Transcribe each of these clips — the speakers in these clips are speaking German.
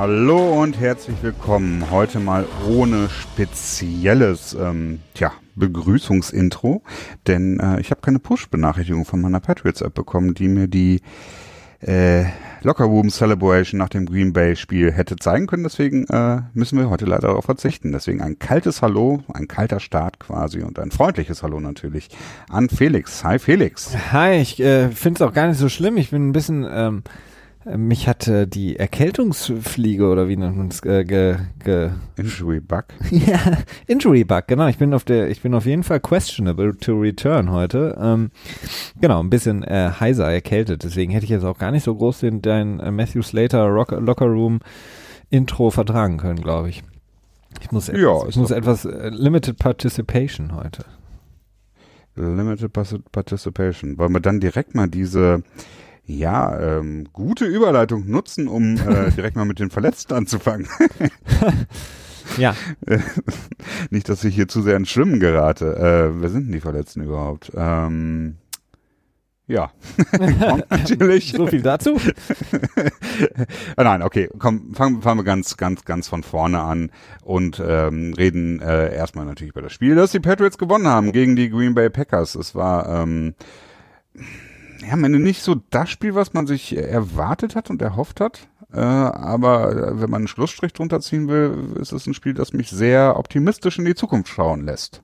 Hallo und herzlich willkommen. Heute mal ohne spezielles ähm, tja, Begrüßungsintro, denn äh, ich habe keine Push-Benachrichtigung von meiner Patriots-App bekommen, die mir die äh, Locker Room Celebration nach dem Green Bay Spiel hätte zeigen können. Deswegen äh, müssen wir heute leider darauf verzichten. Deswegen ein kaltes Hallo, ein kalter Start quasi und ein freundliches Hallo natürlich an Felix. Hi Felix. Hi, ich äh, finde es auch gar nicht so schlimm. Ich bin ein bisschen ähm, mich hat äh, die Erkältungsfliege oder wie nennt man es äh, ge, ge Injury Bug. ja, Injury Bug, genau. Ich bin auf der, ich bin auf jeden Fall questionable to return heute. Ähm, genau, ein bisschen äh, heiser erkältet. Deswegen hätte ich jetzt auch gar nicht so groß den dein äh, Matthew Slater Rock, Locker Room Intro vertragen können, glaube ich. Ich muss etwas, ja, ich muss etwas äh, Limited Participation heute. Limited Participation. Wollen wir dann direkt mal diese ja, ähm, gute Überleitung nutzen, um äh, direkt mal mit den Verletzten anzufangen. ja. Nicht, dass ich hier zu sehr ins Schwimmen gerate. Äh, wer sind denn die Verletzten überhaupt? Ähm, ja, natürlich. so viel dazu. Nein, okay, komm, fangen, fangen wir ganz, ganz, ganz von vorne an und ähm, reden äh, erstmal natürlich über das Spiel, das die Patriots gewonnen haben gegen die Green Bay Packers. Es war ähm, ja, am Ende nicht so das Spiel, was man sich erwartet hat und erhofft hat. Äh, aber äh, wenn man einen Schlussstrich drunter ziehen will, ist es ein Spiel, das mich sehr optimistisch in die Zukunft schauen lässt.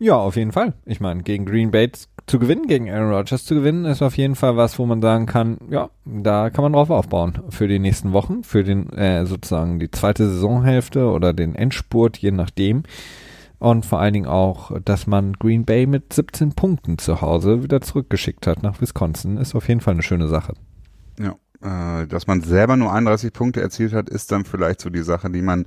Ja, auf jeden Fall. Ich meine, gegen Green Bay zu gewinnen, gegen Aaron Rodgers zu gewinnen, ist auf jeden Fall was, wo man sagen kann, ja, da kann man drauf aufbauen für die nächsten Wochen, für den äh, sozusagen die zweite Saisonhälfte oder den Endspurt, je nachdem. Und vor allen Dingen auch, dass man Green Bay mit 17 Punkten zu Hause wieder zurückgeschickt hat nach Wisconsin, ist auf jeden Fall eine schöne Sache. Ja, äh, dass man selber nur 31 Punkte erzielt hat, ist dann vielleicht so die Sache, die man,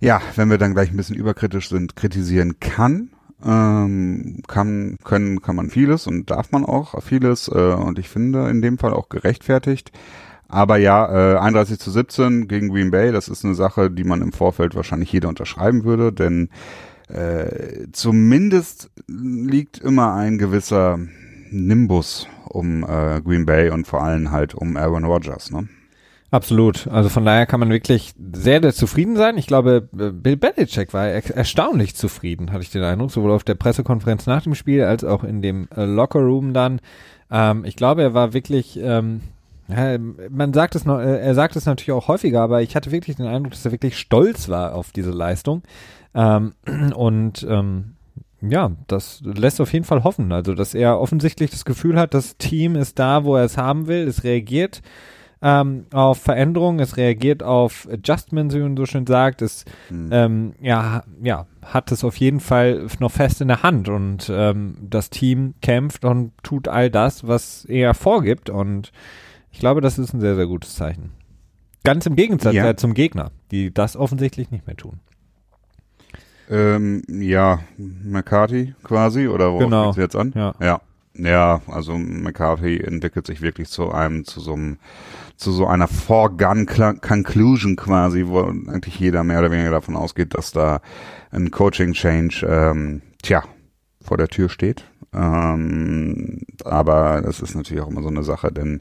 ja, wenn wir dann gleich ein bisschen überkritisch sind, kritisieren kann. Ähm, kann, können, kann man vieles und darf man auch vieles äh, und ich finde in dem Fall auch gerechtfertigt. Aber ja, äh, 31 zu 17 gegen Green Bay, das ist eine Sache, die man im Vorfeld wahrscheinlich jeder unterschreiben würde, denn äh, zumindest liegt immer ein gewisser Nimbus um äh, Green Bay und vor allem halt um Aaron Rodgers, ne? Absolut. Also von daher kann man wirklich sehr, sehr zufrieden sein. Ich glaube, Bill Belichick war er erstaunlich zufrieden, hatte ich den Eindruck, sowohl auf der Pressekonferenz nach dem Spiel als auch in dem äh, Lockerroom dann. Ähm, ich glaube, er war wirklich, ähm, man sagt es noch, äh, er sagt es natürlich auch häufiger, aber ich hatte wirklich den Eindruck, dass er wirklich stolz war auf diese Leistung. Ähm, und ähm, ja, das lässt auf jeden Fall hoffen. Also, dass er offensichtlich das Gefühl hat, das Team ist da, wo er es haben will. Es reagiert ähm, auf Veränderungen, es reagiert auf Adjustments, wie man so schön sagt. Es mhm. ähm, ja, ja, hat es auf jeden Fall noch fest in der Hand und ähm, das Team kämpft und tut all das, was er vorgibt. Und ich glaube, das ist ein sehr, sehr gutes Zeichen. Ganz im Gegensatz ja. äh, zum Gegner, die das offensichtlich nicht mehr tun. Ähm, ja, McCarthy quasi, oder wo genau. jetzt an? Ja. ja. Ja, also McCarthy entwickelt sich wirklich zu einem, zu so einem, zu so einer Foregone Conclusion quasi, wo eigentlich jeder mehr oder weniger davon ausgeht, dass da ein Coaching Change, ähm, tja, vor der Tür steht. Ähm, aber es ist natürlich auch immer so eine Sache, denn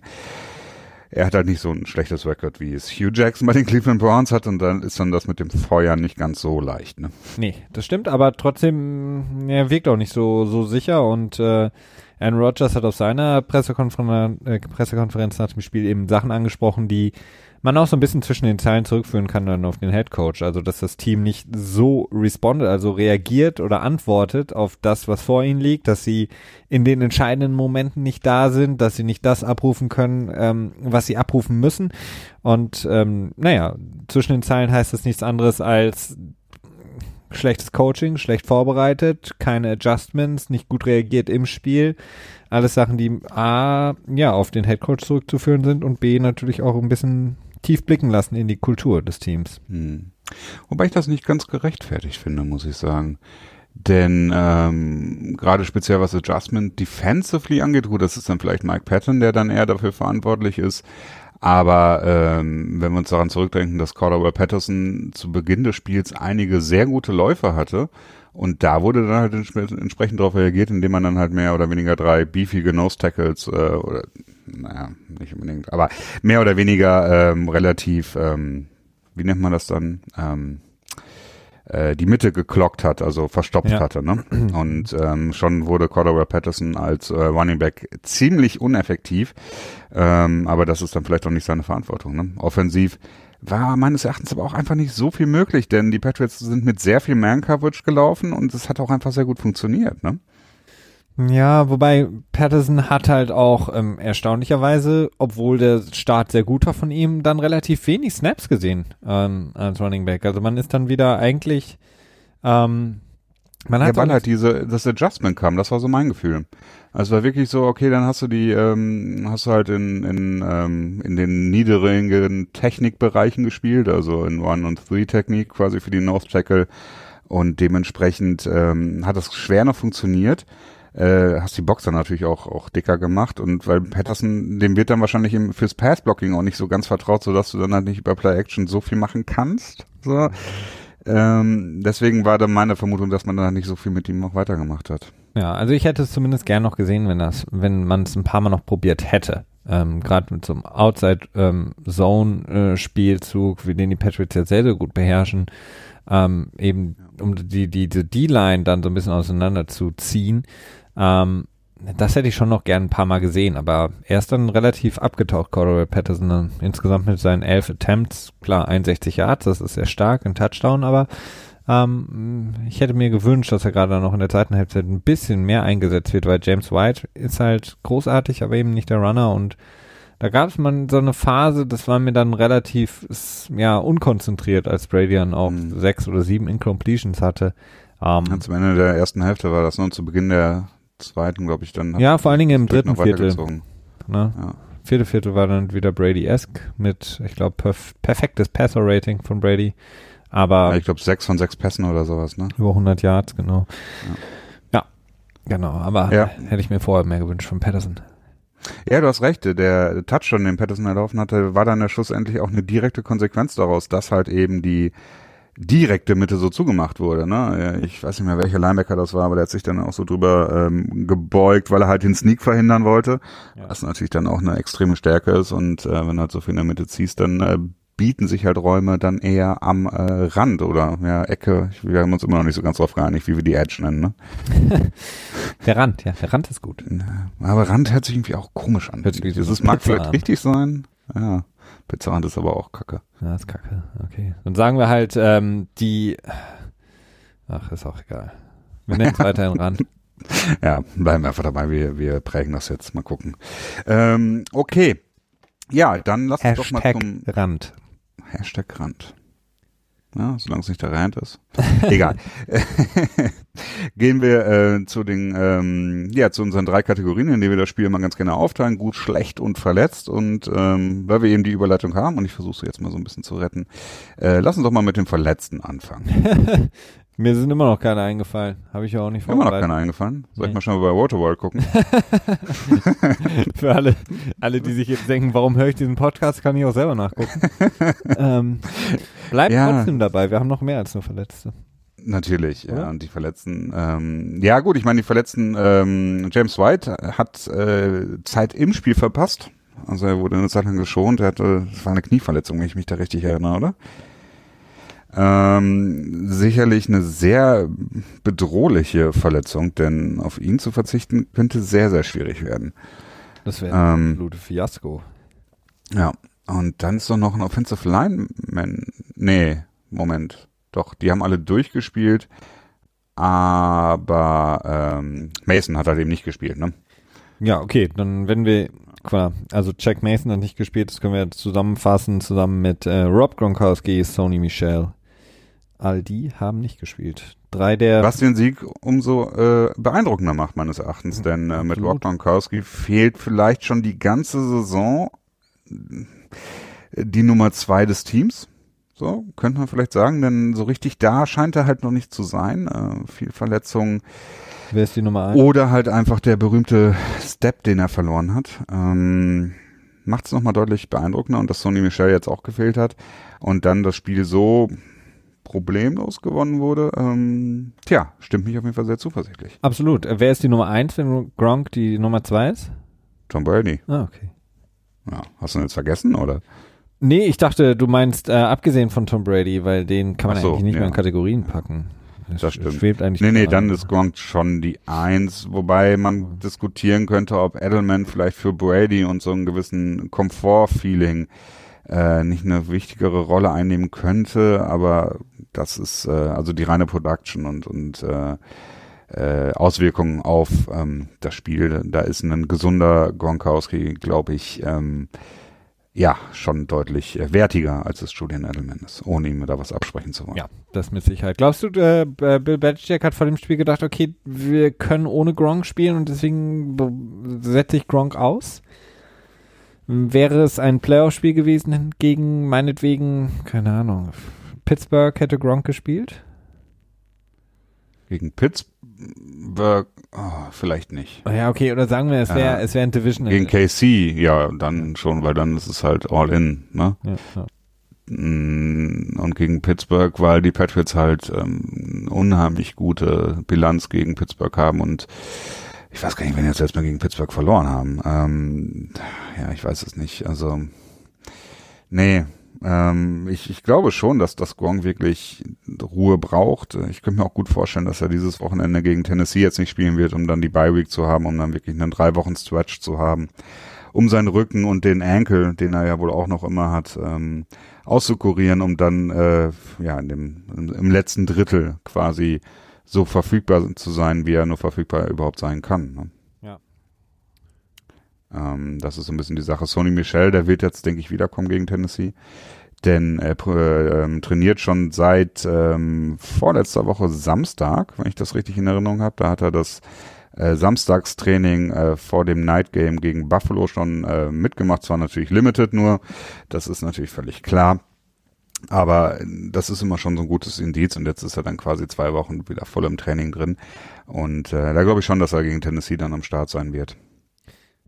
er hat halt nicht so ein schlechtes Record, wie es Hugh Jackson bei den Cleveland Browns hat und dann ist dann das mit dem Feuer nicht ganz so leicht, ne? Nee, das stimmt, aber trotzdem, er wirkt auch nicht so, so sicher und äh, Aaron Rodgers hat auf seiner Pressekonferenz, äh, Pressekonferenz nach dem Spiel eben Sachen angesprochen, die man auch so ein bisschen zwischen den Zeilen zurückführen kann dann auf den Head Coach. Also, dass das Team nicht so respondet, also reagiert oder antwortet auf das, was vor ihnen liegt, dass sie in den entscheidenden Momenten nicht da sind, dass sie nicht das abrufen können, ähm, was sie abrufen müssen. Und ähm, naja, zwischen den Zeilen heißt das nichts anderes als schlechtes Coaching, schlecht vorbereitet, keine Adjustments, nicht gut reagiert im Spiel. Alles Sachen, die A, ja, auf den Head Coach zurückzuführen sind und B, natürlich auch ein bisschen tief blicken lassen in die Kultur des Teams. Hm. Wobei ich das nicht ganz gerechtfertigt finde, muss ich sagen. Denn ähm, gerade speziell was Adjustment defensively angeht, gut, das ist dann vielleicht Mike Patton, der dann eher dafür verantwortlich ist. Aber ähm, wenn wir uns daran zurückdenken, dass Cordell Patterson zu Beginn des Spiels einige sehr gute Läufe hatte und da wurde dann halt entsprechend darauf reagiert, indem man dann halt mehr oder weniger drei beefige Nose Tackles äh, oder naja, nicht unbedingt, aber mehr oder weniger ähm, relativ, ähm, wie nennt man das dann? Ähm, äh, die Mitte geklockt hat, also verstopft Ja. hatte. Ne? Und ähm, schon wurde Cordova Patterson als äh, Running Back ziemlich uneffektiv. Ähm, aber das ist dann vielleicht auch nicht seine Verantwortung. Ne? Offensiv war meines Erachtens aber auch einfach nicht so viel möglich, denn die Patriots sind mit sehr viel Man-Coverage gelaufen und es hat auch einfach sehr gut funktioniert. Ne? Ja, wobei Patterson hat halt auch ähm, erstaunlicherweise, obwohl der Start sehr gut war von ihm, dann relativ wenig Snaps gesehen ähm, als Running Back. Also man ist dann wieder eigentlich, ähm, man Ja, hat weil so- halt diese, das Adjustment kam, das war so mein Gefühl. Also war wirklich so, okay, dann hast du die, ähm, hast du halt in, in, ähm, in den niedrigen Technikbereichen gespielt, also in One- und Three-Technik quasi für die North Tackle und dementsprechend ähm, hat das schwer noch funktioniert. Äh, hast die Boxer natürlich auch, auch dicker gemacht und weil Patterson, dem wird dann wahrscheinlich im, fürs Pass-Blocking auch nicht so ganz vertraut, sodass du dann halt nicht über Play-Action so viel machen kannst. So. Ähm, deswegen war dann meine Vermutung, dass man da nicht so viel mit ihm noch weitergemacht hat. Ja, also ich hätte es zumindest gern noch gesehen, wenn das, wenn man es ein paar Mal noch probiert hätte. Ähm, Gerade mit so einem Outside-Zone-Spielzug, wie den die Patriots ja sehr, sehr gut beherrschen, ähm, eben um die, die, die D-Line dann so ein bisschen auseinander zu ziehen. Ähm, das hätte ich schon noch gern ein paar Mal gesehen, aber er ist dann relativ abgetaucht, Cordell Patterson, dann insgesamt mit seinen elf Attempts, klar, 61 Yards, das ist sehr stark, ein Touchdown, aber ähm, ich hätte mir gewünscht, dass er gerade noch in der zweiten Halbzeit ein bisschen mehr eingesetzt wird, weil James White ist halt großartig, aber eben nicht der Runner und da gab es mal so eine Phase, das war mir dann relativ ja unkonzentriert, als Brady dann auch Mhm. sechs oder sieben Incompletions hatte. Ähm, Ja, zum Ende der ersten Hälfte war das und zu Beginn der zweiten, glaube ich, dann ja, vor allen Dingen im dritten Viertel. Ne? Ja. Vierte Viertel war dann wieder Brady-esque mit, ich glaube, perf perfektes Passer-Rating von Brady, aber Ja, ich glaube sechs von sechs Pässen oder sowas, ne? über 100 Yards, genau. Ja, genau, aber Ja. hätte ich mir vorher mehr gewünscht von Patterson. Ja, du hast recht. Der Touchdown, den Patterson erlaufen hatte, war dann ja schlussendlich auch eine direkte Konsequenz daraus, dass halt eben die direkte Mitte so zugemacht wurde. Ne? Ich weiß nicht mehr, welcher Linebacker das war, aber der hat sich dann auch so drüber ähm, gebeugt, weil er halt den Sneak verhindern wollte. Ja. Was natürlich dann auch eine extreme Stärke ist. Und äh, wenn du halt so viel in der Mitte ziehst, dann äh, bieten sich halt Räume dann eher am äh, Rand oder ja, Ecke. Wir haben uns immer noch nicht so ganz drauf geeinigt, wie wir die Edge nennen. Ne? Der Rand, ja, der Rand ist gut. Aber Rand hört sich irgendwie auch komisch an. Hört sich Das ein mag vielleicht richtig sein. Ja, Pizzarand ist aber auch kacke. Ja, ist kacke, okay. Dann sagen wir halt, ähm, die, ach, ist auch egal. Wir nennen es weiterhin Rand. Ja, bleiben wir einfach dabei. Wir, wir prägen das jetzt. Mal gucken. Ähm, okay. Ja, dann lass uns doch mal Hashtag zum Rand. Hashtag Rand. Ja, solange es nicht der Rand ist. Egal. Gehen wir äh, zu den, ähm, ja, zu unseren drei Kategorien, in denen wir das Spiel mal ganz gerne aufteilen. Gut, schlecht und verletzt. Und ähm, weil wir eben die Überleitung haben, und ich versuche jetzt mal so ein bisschen zu retten, äh, lass uns doch mal mit dem Verletzten anfangen. Mir sind immer noch keine eingefallen. Habe ich ja auch nicht Immer noch vorbereitet. keiner eingefallen. Soll ich Nee. mal schon mal bei Waterworld gucken? Für alle, alle, die sich jetzt denken, warum höre ich diesen Podcast, kann ich auch selber nachgucken. ähm, bleibt Ja. trotzdem dabei, wir haben noch mehr als nur Verletzte. Natürlich, ja. Oder? Und die Verletzten, ähm, ja gut, ich meine, die Verletzten, ähm, James White hat äh, Zeit im Spiel verpasst. Also er wurde eine Zeit lang geschont. Er hatte, das war eine Knieverletzung, wenn ich mich da richtig erinnere, oder? Ähm, sicherlich eine sehr bedrohliche Verletzung, denn auf ihn zu verzichten könnte sehr, sehr schwierig werden. Das wäre ein Ähm, absolute Fiasko. ja. Und dann ist doch noch ein Offensive Lineman. Nee, Moment. Doch, die haben alle durchgespielt. Aber ähm, Mason hat halt eben nicht gespielt, ne? Ja, okay, dann wenn wir, klar, also Jack Mason hat nicht gespielt, das können wir zusammenfassen, zusammen mit äh, Rob Gronkowski, Sony Michel. All die haben nicht gespielt. Drei der, Was den Sieg umso äh, beeindruckender macht, meines Erachtens. Denn äh, mit Absolut. Rob Gronkowski fehlt vielleicht schon die ganze Saison äh, die Nummer zwei des Teams. So, könnte man vielleicht sagen, denn so richtig da scheint er halt noch nicht zu sein. Äh, viel Verletzungen. wer ist die Nummer eins? Oder halt einfach der berühmte Step, den er verloren hat. Ähm, Macht es nochmal deutlich beeindruckender und dass Sonny Michel jetzt auch gefehlt hat und dann das Spiel so problemlos gewonnen wurde, ähm, tja, stimmt mich auf jeden Fall sehr zuversichtlich. Absolut. Äh, Wer ist die Nummer eins, wenn Gronk die Nummer zwei ist? Tom Brady. Ah, okay. Ja, hast du ihn jetzt vergessen, oder? Nee, ich dachte, du meinst äh, abgesehen von Tom Brady, weil den kann man so, eigentlich nicht ja. mehr in Kategorien packen. Das stimmt. Schwebt eigentlich Nee, nee, dann an. ist Gronk schon die Eins, wobei man diskutieren könnte, ob Edelman vielleicht für Brady und so einen gewissen Komfort-Feeling äh, nicht eine wichtigere Rolle einnehmen könnte, aber das ist äh, also die reine Production und, und äh, äh, Auswirkungen auf ähm, das Spiel. Da ist ein gesunder Gronkowski, glaube ich, ähm, ja, schon deutlich wertiger, als es Julian Edelman ist, ohne ihm da was absprechen zu wollen. Ja, das mit Sicherheit. Glaubst du, äh, Bill Belichick hat vor dem Spiel gedacht, okay, wir können ohne Gronk spielen und deswegen setze ich Gronk aus? Wäre es ein Playoff-Spiel gewesen gegen meinetwegen, keine Ahnung, Pittsburgh hätte Gronk gespielt? Gegen Pittsburgh, oh, vielleicht nicht. Ja, okay, oder sagen wir, es wäre Ja. es wäre ein Division. Gegen KC, ja, dann schon, weil dann ist es halt all in, ne? ja, ja. Mm, Und gegen Pittsburgh, weil die Patriots halt ähm, unheimlich gute Bilanz gegen Pittsburgh haben und ich weiß gar nicht, wenn jetzt letztes Mal gegen Pittsburgh verloren haben. Ähm, ja, ich weiß es nicht. Also, nee, ähm, ich, ich glaube schon, dass das Gronk wirklich Ruhe braucht. Ich könnte mir auch gut vorstellen, dass er dieses Wochenende gegen Tennessee jetzt nicht spielen wird, um dann die Bye Week zu haben, um dann wirklich einen drei Wochen Stretch zu haben, um seinen Rücken und den Ankle, den er ja wohl auch noch immer hat, ähm, auszukurieren, um dann äh, ja in dem im letzten Drittel quasi so verfügbar zu sein, wie er nur verfügbar überhaupt sein kann. Ne? Ja. Ähm, das ist so ein bisschen die Sache. Sony Michel, der wird jetzt, denke ich, wiederkommen gegen Tennessee. Denn er ähm, trainiert schon seit ähm, vorletzter Woche Samstag, wenn ich das richtig in Erinnerung habe. Da hat er das äh, Samstagstraining äh, vor dem Night Game gegen Buffalo schon äh, mitgemacht. Zwar natürlich limited nur, das ist natürlich völlig klar. Aber das ist immer schon so ein gutes Indiz und jetzt ist er dann quasi zwei Wochen wieder voll im Training drin. Und äh, da glaube ich schon, dass er gegen Tennessee dann am Start sein wird.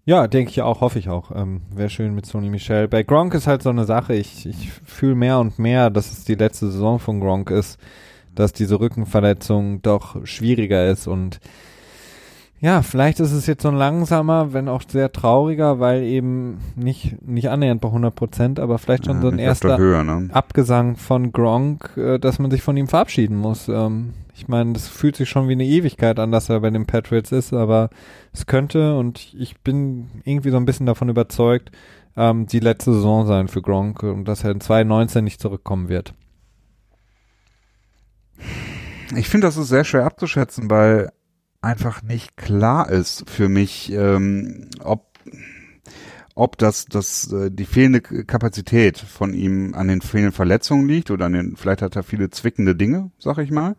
Ja, denke ich auch, hoffe ich auch. Ähm, Wäre schön mit Sony Michel. Bei Gronk ist halt so eine Sache, ich, ich fühle mehr und mehr, dass es die letzte Saison von Gronk ist, dass diese Rückenverletzung doch schwieriger ist und ja, vielleicht ist es jetzt so ein langsamer, wenn auch sehr trauriger, weil eben nicht, nicht annähernd bei 100 Prozent, aber vielleicht schon Ja, so ein erster Höhe, ne? Abgesang von Gronk, äh, dass man sich von ihm verabschieden muss. Ähm, ich meine, das fühlt sich schon wie eine Ewigkeit an, dass er bei den Patriots ist, aber es könnte und ich bin irgendwie so ein bisschen davon überzeugt, ähm, die letzte Saison sein für Gronk und dass er in 2019 nicht zurückkommen wird. Ich finde, das ist sehr schwer abzuschätzen, weil einfach nicht klar ist für mich, ähm, ob ob das, das äh, die fehlende Kapazität von ihm an den fehlenden Verletzungen liegt oder an den, vielleicht hat er viele zwickende Dinge, sag ich mal,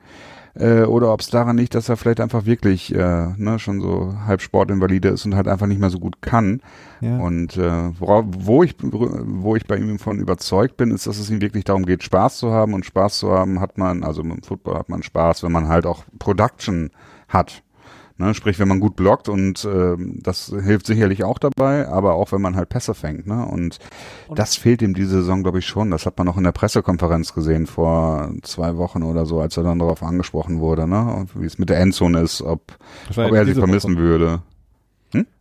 äh, oder ob es daran liegt, dass er vielleicht einfach wirklich äh, ne, schon so halb Sportinvalide ist und halt einfach nicht mehr so gut kann. Ja. Und äh, worauf, wo ich wo ich bei ihm von überzeugt bin, ist, dass es ihm wirklich darum geht, Spaß zu haben und Spaß zu haben hat man, also im Football hat man Spaß, wenn man halt auch Production hat. Ne, sprich, wenn man gut blockt und ähm, das hilft sicherlich auch dabei, aber auch wenn man halt Pässe fängt. Ne? Und, Und- das fehlt ihm diese Saison, glaube ich, schon. Das hat man auch in der Pressekonferenz gesehen vor zwei Wochen oder so, als er dann darauf angesprochen wurde, ne? Und wie es mit der Endzone ist, ob, ob er sie vermissen Woche. würde.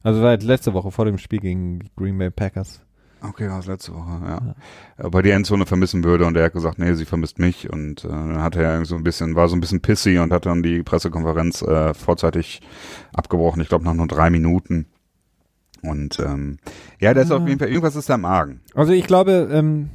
Also war jetzt letzte Woche vor dem Spiel gegen die Green Bay Packers. Okay, war es letzte Woche, ja. Ob er die Endzone vermissen würde und er hat gesagt, nee, sie vermisst mich und äh, dann hat er so ein bisschen, war so ein bisschen pissy und hat dann die Pressekonferenz äh, vorzeitig abgebrochen, ich glaube nach nur drei Minuten. Und ähm, ja, der ist Ah. auf jeden Fall, irgendwas ist da im Argen. Also ich glaube, ähm,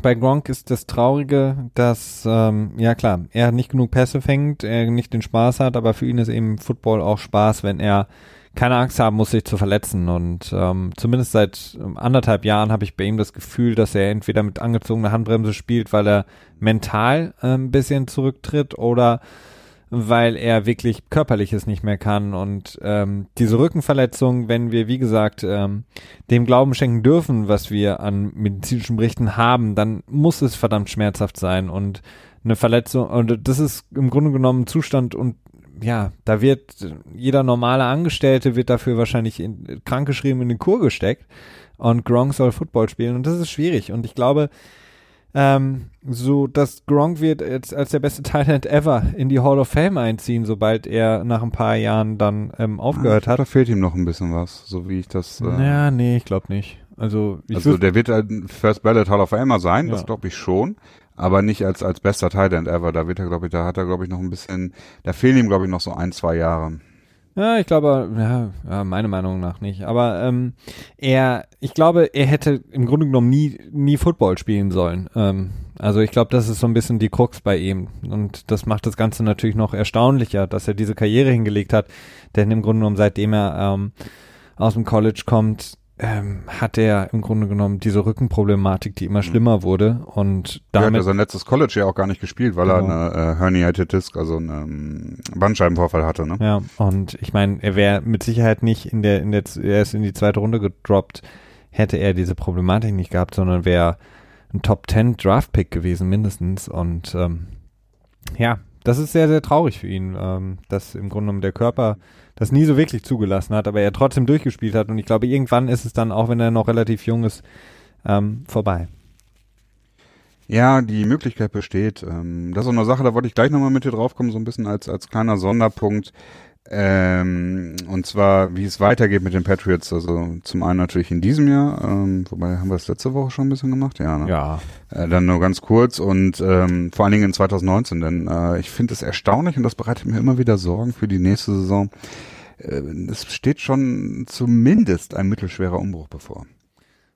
bei Gronk ist das Traurige, dass, ähm, ja klar, er nicht genug Pässe fängt, er nicht den Spaß hat, aber für ihn ist eben Football auch Spaß, wenn er keine Angst haben muss, sich zu verletzen. Und ähm, zumindest seit ähm, anderthalb Jahren habe ich bei ihm das Gefühl, dass er entweder mit angezogener Handbremse spielt, weil er mental äh, ein bisschen zurücktritt oder weil er wirklich körperliches nicht mehr kann. Und ähm, diese Rückenverletzung, wenn wir, wie gesagt, ähm, dem Glauben schenken dürfen, was wir an medizinischen Berichten haben, dann muss es verdammt schmerzhaft sein. Und eine Verletzung, und das ist im Grunde genommen ein Zustand und ja, da wird jeder normale Angestellte wird dafür wahrscheinlich in, krankgeschrieben in den Kur gesteckt und Gronk soll Football spielen und das ist schwierig und ich glaube, ähm, so dass Gronk wird jetzt als der beste Talent ever in die Hall of Fame einziehen, sobald er nach ein paar Jahren dann ähm, aufgehört Ah, hat. Da fehlt ihm noch ein bisschen was, so wie ich das. Äh, Ja, nee, ich glaube nicht. Also, ich Also der wird ein First Ballot Hall of Famer sein, das Ja. glaube ich schon, aber nicht als als bester Tight End ever. Da wird er, glaube ich, da hat er, glaube ich, noch ein bisschen, da fehlen ihm, glaube ich, noch so ein, zwei Jahre. Ja, ich glaube, ja, ja meiner Meinung nach nicht. Aber ähm, er, ich glaube, er hätte im Grunde genommen nie, nie Football spielen sollen. Ähm, also ich glaube, das ist so ein bisschen die Krux bei ihm. Und das macht das Ganze natürlich noch erstaunlicher, dass er diese Karriere hingelegt hat. Denn im Grunde genommen, seitdem er ähm, aus dem College kommt, ähm, hat er im Grunde genommen diese Rückenproblematik, die immer schlimmer wurde. Und Er hat ja damit sein letztes College ja auch gar nicht gespielt, weil Genau. er eine äh, Herniated Disc, also einen ähm, Bandscheibenvorfall hatte, ne? Ja, und ich meine, er wäre mit Sicherheit nicht in der, in der, er ist in die zweite Runde gedroppt, hätte er diese Problematik nicht gehabt, sondern wäre ein Top 10 Draft Pick gewesen, mindestens. Und ähm, ja, das ist sehr, sehr traurig für ihn, ähm, dass im Grunde genommen der Körper das nie so wirklich zugelassen hat, aber er trotzdem durchgespielt hat. Und ich glaube, irgendwann ist es dann, auch wenn er noch relativ jung ist, ähm, vorbei. Ja, die Möglichkeit besteht. Ähm, das ist auch eine Sache, da wollte ich gleich nochmal mit dir draufkommen, so ein bisschen als, als kleiner Sonderpunkt. Ähm, und zwar, wie es weitergeht mit den Patriots. Also zum einen natürlich in diesem Jahr, ähm, wobei haben wir das letzte Woche schon ein bisschen gemacht, ja. Ne? Ja. Äh, dann nur ganz kurz und ähm, vor allen Dingen in 2019, denn äh, ich finde es erstaunlich und das bereitet mir immer wieder Sorgen für die nächste Saison. Äh, es steht schon zumindest ein mittelschwerer Umbruch bevor.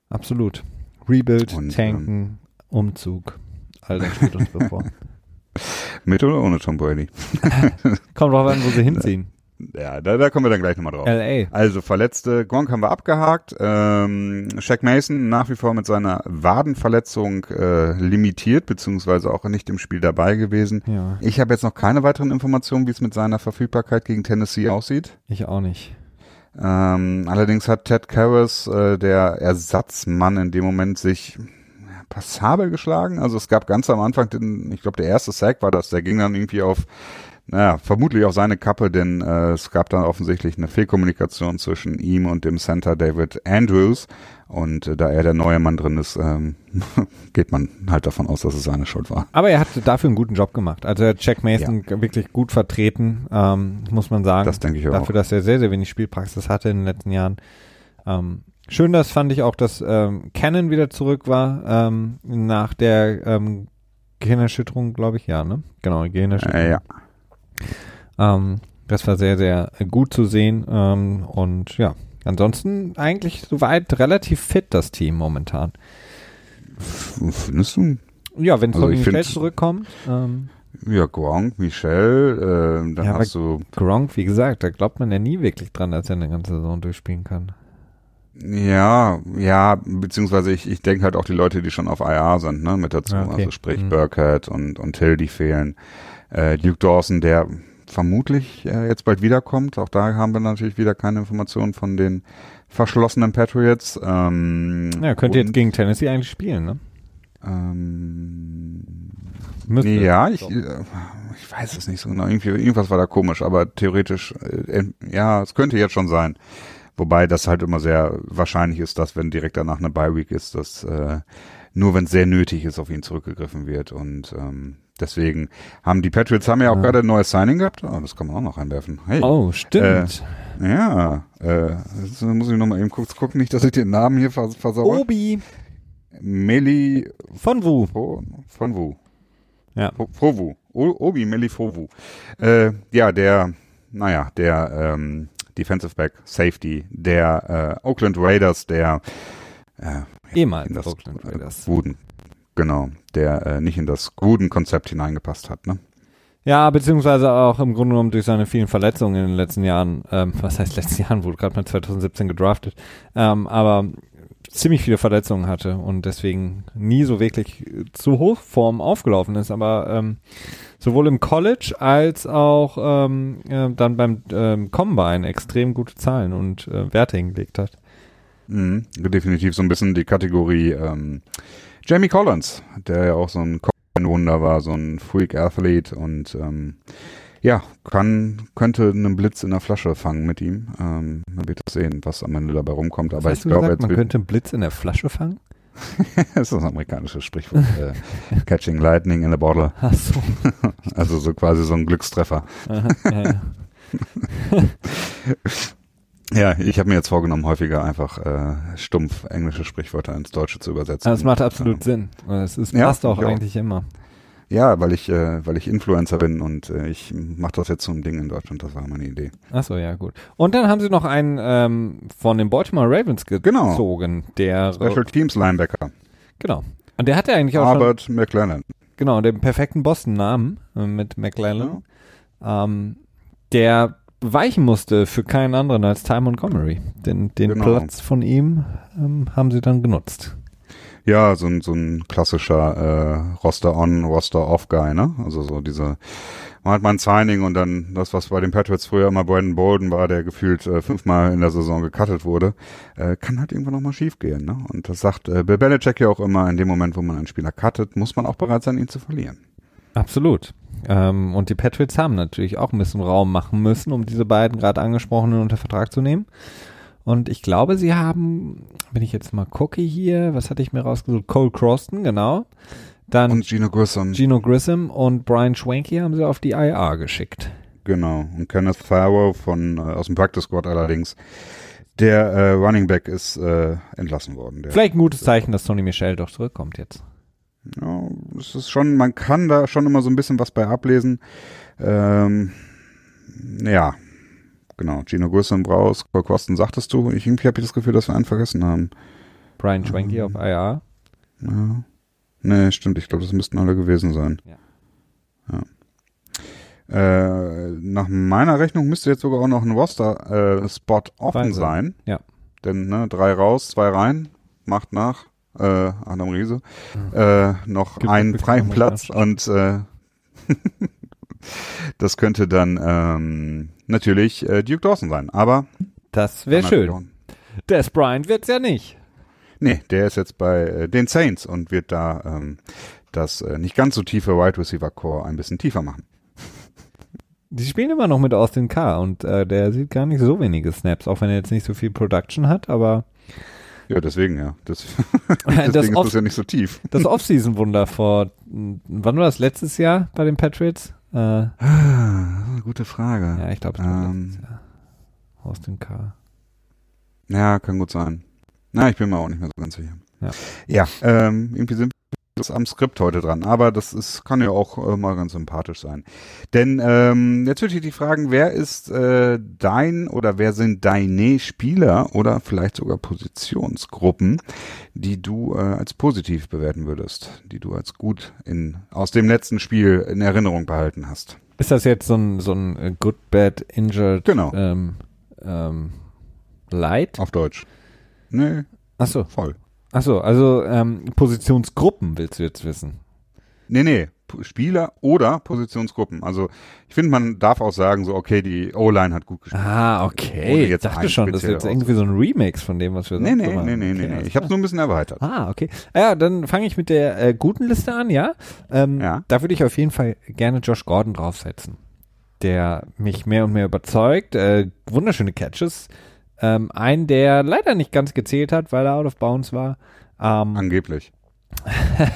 Absolut. Rebuild, Und, Tanken, Umzug. All das steht uns bevor. Mit oder ohne Tom Brady? Kommt drauf an, wo sie hinziehen. Ja, da, da kommen wir dann gleich nochmal drauf. L.A. Also Verletzte, Gronk haben wir abgehakt. Ähm, Shaq Mason nach wie vor mit seiner Wadenverletzung äh, limitiert, beziehungsweise auch nicht im Spiel dabei gewesen. Ja, Ich habe jetzt noch keine weiteren Informationen, wie es mit seiner Verfügbarkeit gegen Tennessee aussieht. ich auch nicht. Ähm, allerdings hat Ted Karras, äh, der Ersatzmann in dem Moment, sich passabel geschlagen. Also es gab ganz am Anfang, den, ich glaube der erste Sack war das, der ging dann irgendwie auf, naja, vermutlich auf seine Kappe, denn äh, es gab dann offensichtlich eine Fehlkommunikation zwischen ihm und dem Center David Andrews. Und äh, da er der neue Mann drin ist, ähm, geht man halt davon aus, dass es seine Schuld war. Aber er hat dafür einen guten Job gemacht. Also er hat Jack Mason wirklich gut vertreten, ähm, muss man sagen. Das denke ich auch. Dafür, dass er sehr, sehr wenig Spielpraxis hatte in den letzten Jahren. Ähm, schön, das fand ich auch, dass ähm, Cannon wieder zurück war ähm, nach der ähm, Gehirnerschütterung, glaube ich, ja, ne? Genau, Gehirnerschütterung. Äh, ja. Ähm, das war sehr, sehr gut zu sehen. Ähm, und ja, ansonsten eigentlich soweit relativ fit, das Team momentan. Findest du? Ja, wenn Also Tommy ich Michel zurückkommt. Ähm, Ja, Gronk, Michel, äh, dann Ja, hast du Gronk, wie gesagt, da glaubt man ja nie wirklich dran, dass er eine ganze Saison durchspielen kann. Ja, ja, beziehungsweise ich, ich denke halt auch die Leute, die schon auf IR sind, ne, mit dazu. Ja, okay. Also sprich Mhm. Burkhead und, und Hill, die fehlen. Äh, Duke Dawson, der vermutlich äh, jetzt bald wiederkommt. Auch da haben wir natürlich wieder keine Informationen von den verschlossenen Patriots. Ähm, Ja, könnte jetzt gegen Tennessee eigentlich spielen, ne? ähm, Müsste. ja, ich, äh, ich weiß es nicht so genau. Irgendwie, irgendwas war da komisch, aber theoretisch, äh, ja, es könnte jetzt schon sein. Wobei das halt immer sehr wahrscheinlich ist, dass wenn direkt danach eine Bye Week ist, dass äh, nur wenn es sehr nötig ist, auf ihn zurückgegriffen wird. Und ähm, deswegen haben die Patriots haben ja auch Ja. gerade ein neues Signing gehabt. Oh, das kann man auch noch einwerfen. Hey. Oh, stimmt. Ja, äh, jetzt muss ich nochmal eben kurz gucken, nicht, dass ich den Namen hier vers versauere. Obi Meli von Wu. Fo- von Wu. Ja. Fo- Fovu. Obi Melifovu. Äh, ja, der, naja, der ähm, Defensive Back Safety der äh, Oakland Raiders, der äh, Ehemals in das Oakland Raiders. Gruden, genau, der äh, nicht in das Gruden-Konzept hineingepasst hat, ne? Ja, beziehungsweise auch im Grunde genommen durch seine vielen Verletzungen in den letzten Jahren, ähm, was heißt letzten Jahren, wurde gerade mal 2017 gedraftet, ähm, aber ziemlich viele Verletzungen hatte und deswegen nie so wirklich äh, zu Hochform aufgelaufen ist, aber ähm, sowohl im College als auch ähm, äh, dann beim ähm, Combine extrem gute Zahlen und äh, Werte hingelegt hat. Mhm, definitiv so ein bisschen die Kategorie ähm, Jamie Collins, der ja auch so ein Wunder war, so ein Freak Athlete und ähm, ja, kann, könnte einen Blitz in der Flasche fangen mit ihm. Ähm, man wird sehen, was am Ende dabei rumkommt. Aber Was ich hast du glaube, man könnte einen Blitz in der Flasche fangen? das ist ein amerikanisches Sprichwort. äh, Catching Lightning in a Bottle. Ach so. Also so quasi so ein Glückstreffer. Aha, ja, ja. Ja, ich habe mir jetzt vorgenommen, häufiger einfach äh, stumpf englische Sprichwörter ins Deutsche zu übersetzen. Das macht absolut Sinn. Es ist, passt ja, auch eigentlich auch. immer. Ja, weil ich, äh, weil ich Influencer bin und äh, ich mache das jetzt zum Ding in Deutschland. Das war meine Idee. Ach so, ja gut. Und dann haben sie noch einen ähm, von den Baltimore Ravens genau. gezogen, genau. der Special Teams Linebacker. Genau. Und der hatte eigentlich auch Albert schon, McLennan. Genau, den perfekten Boston-Namen äh, mit McLennan. Ja. Ähm, der weichen musste für keinen anderen als Ty Montgomery. Den, den genau. Platz von ihm ähm, haben sie dann genutzt. Ja, so ein, so ein klassischer äh, Roster-on, Roster-off-Guy, ne? Also so diese, man hat mal ein Signing und dann das, was bei den Patriots früher immer Brandon Bolden war, der gefühlt äh, fünfmal in der Saison gecuttet wurde, äh, kann halt irgendwann nochmal schief gehen, ne? Und das sagt äh, Bill Belichick ja auch immer, in dem Moment, wo man einen Spieler cuttet, muss man auch bereit sein, ihn zu verlieren. Absolut. Ähm, und die Patriots haben natürlich auch ein bisschen Raum machen müssen, um diese beiden gerade angesprochenen unter Vertrag zu nehmen. Und ich glaube, sie haben, wenn ich jetzt mal gucke hier, was hatte ich mir rausgesucht? Cole Croston, genau. Dann und Gino Grissom. Gino Grissom und Brian Schwanky haben sie auf die IR geschickt. Genau. Und Kenneth Farrow von äh, aus dem Practice Squad allerdings. Der äh, Running Back ist äh, entlassen worden. Vielleicht ein gutes Zeichen, dass Tony Michel doch zurückkommt jetzt. Ja, es ist schon, man kann da schon immer so ein bisschen was bei ablesen. Ähm, ja, genau. Gino Grissom, Braus, Cole Kosten, sagtest du. Ich, irgendwie habe ich das Gefühl, dass wir einen vergessen haben. Brian Schwenky ähm, auf IR. Ja. Nee, stimmt. Ich glaube, das müssten alle gewesen sein. Ja. ja. Äh, nach meiner Rechnung müsste jetzt sogar auch noch ein Roster-Spot äh, offen Weise. sein. Ja. Denn ne, drei raus, zwei rein, macht nach äh, Adam Riese. Mhm. Äh, noch Gibt einen freien Platz und äh, das könnte dann ähm, natürlich äh, Duke Dawson sein. Aber das wäre schön. Des Bryant wird's ja nicht. Nee, der ist jetzt bei äh, den Saints und wird da ähm, das äh, nicht ganz so tiefe Wide Receiver Core ein bisschen tiefer machen. Die spielen immer noch mit Austin K. und äh, der sieht gar nicht so wenige Snaps, auch wenn er jetzt nicht so viel Production hat, aber ja, deswegen ja. Das, deswegen das ist das ja nicht so tief. Das Offseason-Wunder vor, wann war das, letztes Jahr bei den Patriots? Äh, ah, gute Frage. Ja, ich glaube, es war ähm, letztes Jahr. Austin K. Ja, kann gut sein. Na, ich bin mir auch nicht mehr so ganz sicher. Ja, ja ähm, irgendwie sind wir am Skript heute dran, aber das ist, kann ja auch äh, mal ganz sympathisch sein. Denn ähm, jetzt würde ich die fragen, wer ist äh, dein oder wer sind deine Spieler oder vielleicht sogar Positionsgruppen, die du äh, als positiv bewerten würdest, die du als gut in aus dem letzten Spiel in Erinnerung behalten hast? Ist das jetzt so ein, so ein äh, Good, Bad, Injured genau. ähm, ähm, Light? Auf Deutsch. Nee. Ach so. Voll. Ach so, also ähm, Positionsgruppen willst du jetzt wissen? Nee, nee. Spieler oder Positionsgruppen. Also ich finde, man darf auch sagen, so okay, die O-Line hat gut gespielt. Ah, okay. Ich dachte schon, das ist jetzt irgendwie so ein Remix von dem, was wir nee, nee, nee, nee, nee, nee. Ich habe nur ein bisschen erweitert. Ah, okay. Ja, dann fange ich mit der äh, guten Liste an, ja? Ähm, ja. Da würde ich auf jeden Fall gerne Josh Gordon draufsetzen, der mich mehr und mehr überzeugt. Äh, wunderschöne Catches, ähm, ein, der leider nicht ganz gezählt hat, weil er out of bounds war. Ähm, Angeblich.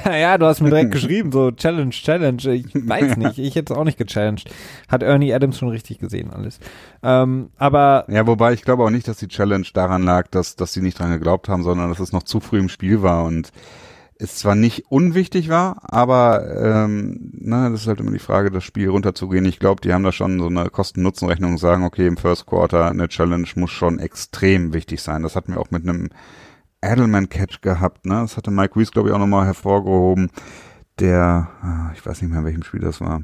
ja, du hast mir direkt geschrieben, so Challenge, Challenge. Ich weiß nicht, ich hätte es auch nicht gechallenged. Hat Ernie Adams schon richtig gesehen alles. Ähm, aber ja, wobei ich glaube auch nicht, dass die Challenge daran lag, dass dass sie nicht dran geglaubt haben, sondern dass es noch zu früh im Spiel war und es zwar nicht unwichtig war, aber ähm, na, das ist halt immer die Frage, das Spiel runterzugehen. Ich glaube, die haben da schon so eine Kosten-Nutzen-Rechnung und sagen, okay, im First Quarter eine Challenge muss schon extrem wichtig sein. Das hatten wir auch mit einem Edelman-Catch gehabt, ne? Das hatte Mike Reese, glaube ich, auch nochmal hervorgehoben. Der, ah, ich weiß nicht mehr, in welchem Spiel das war.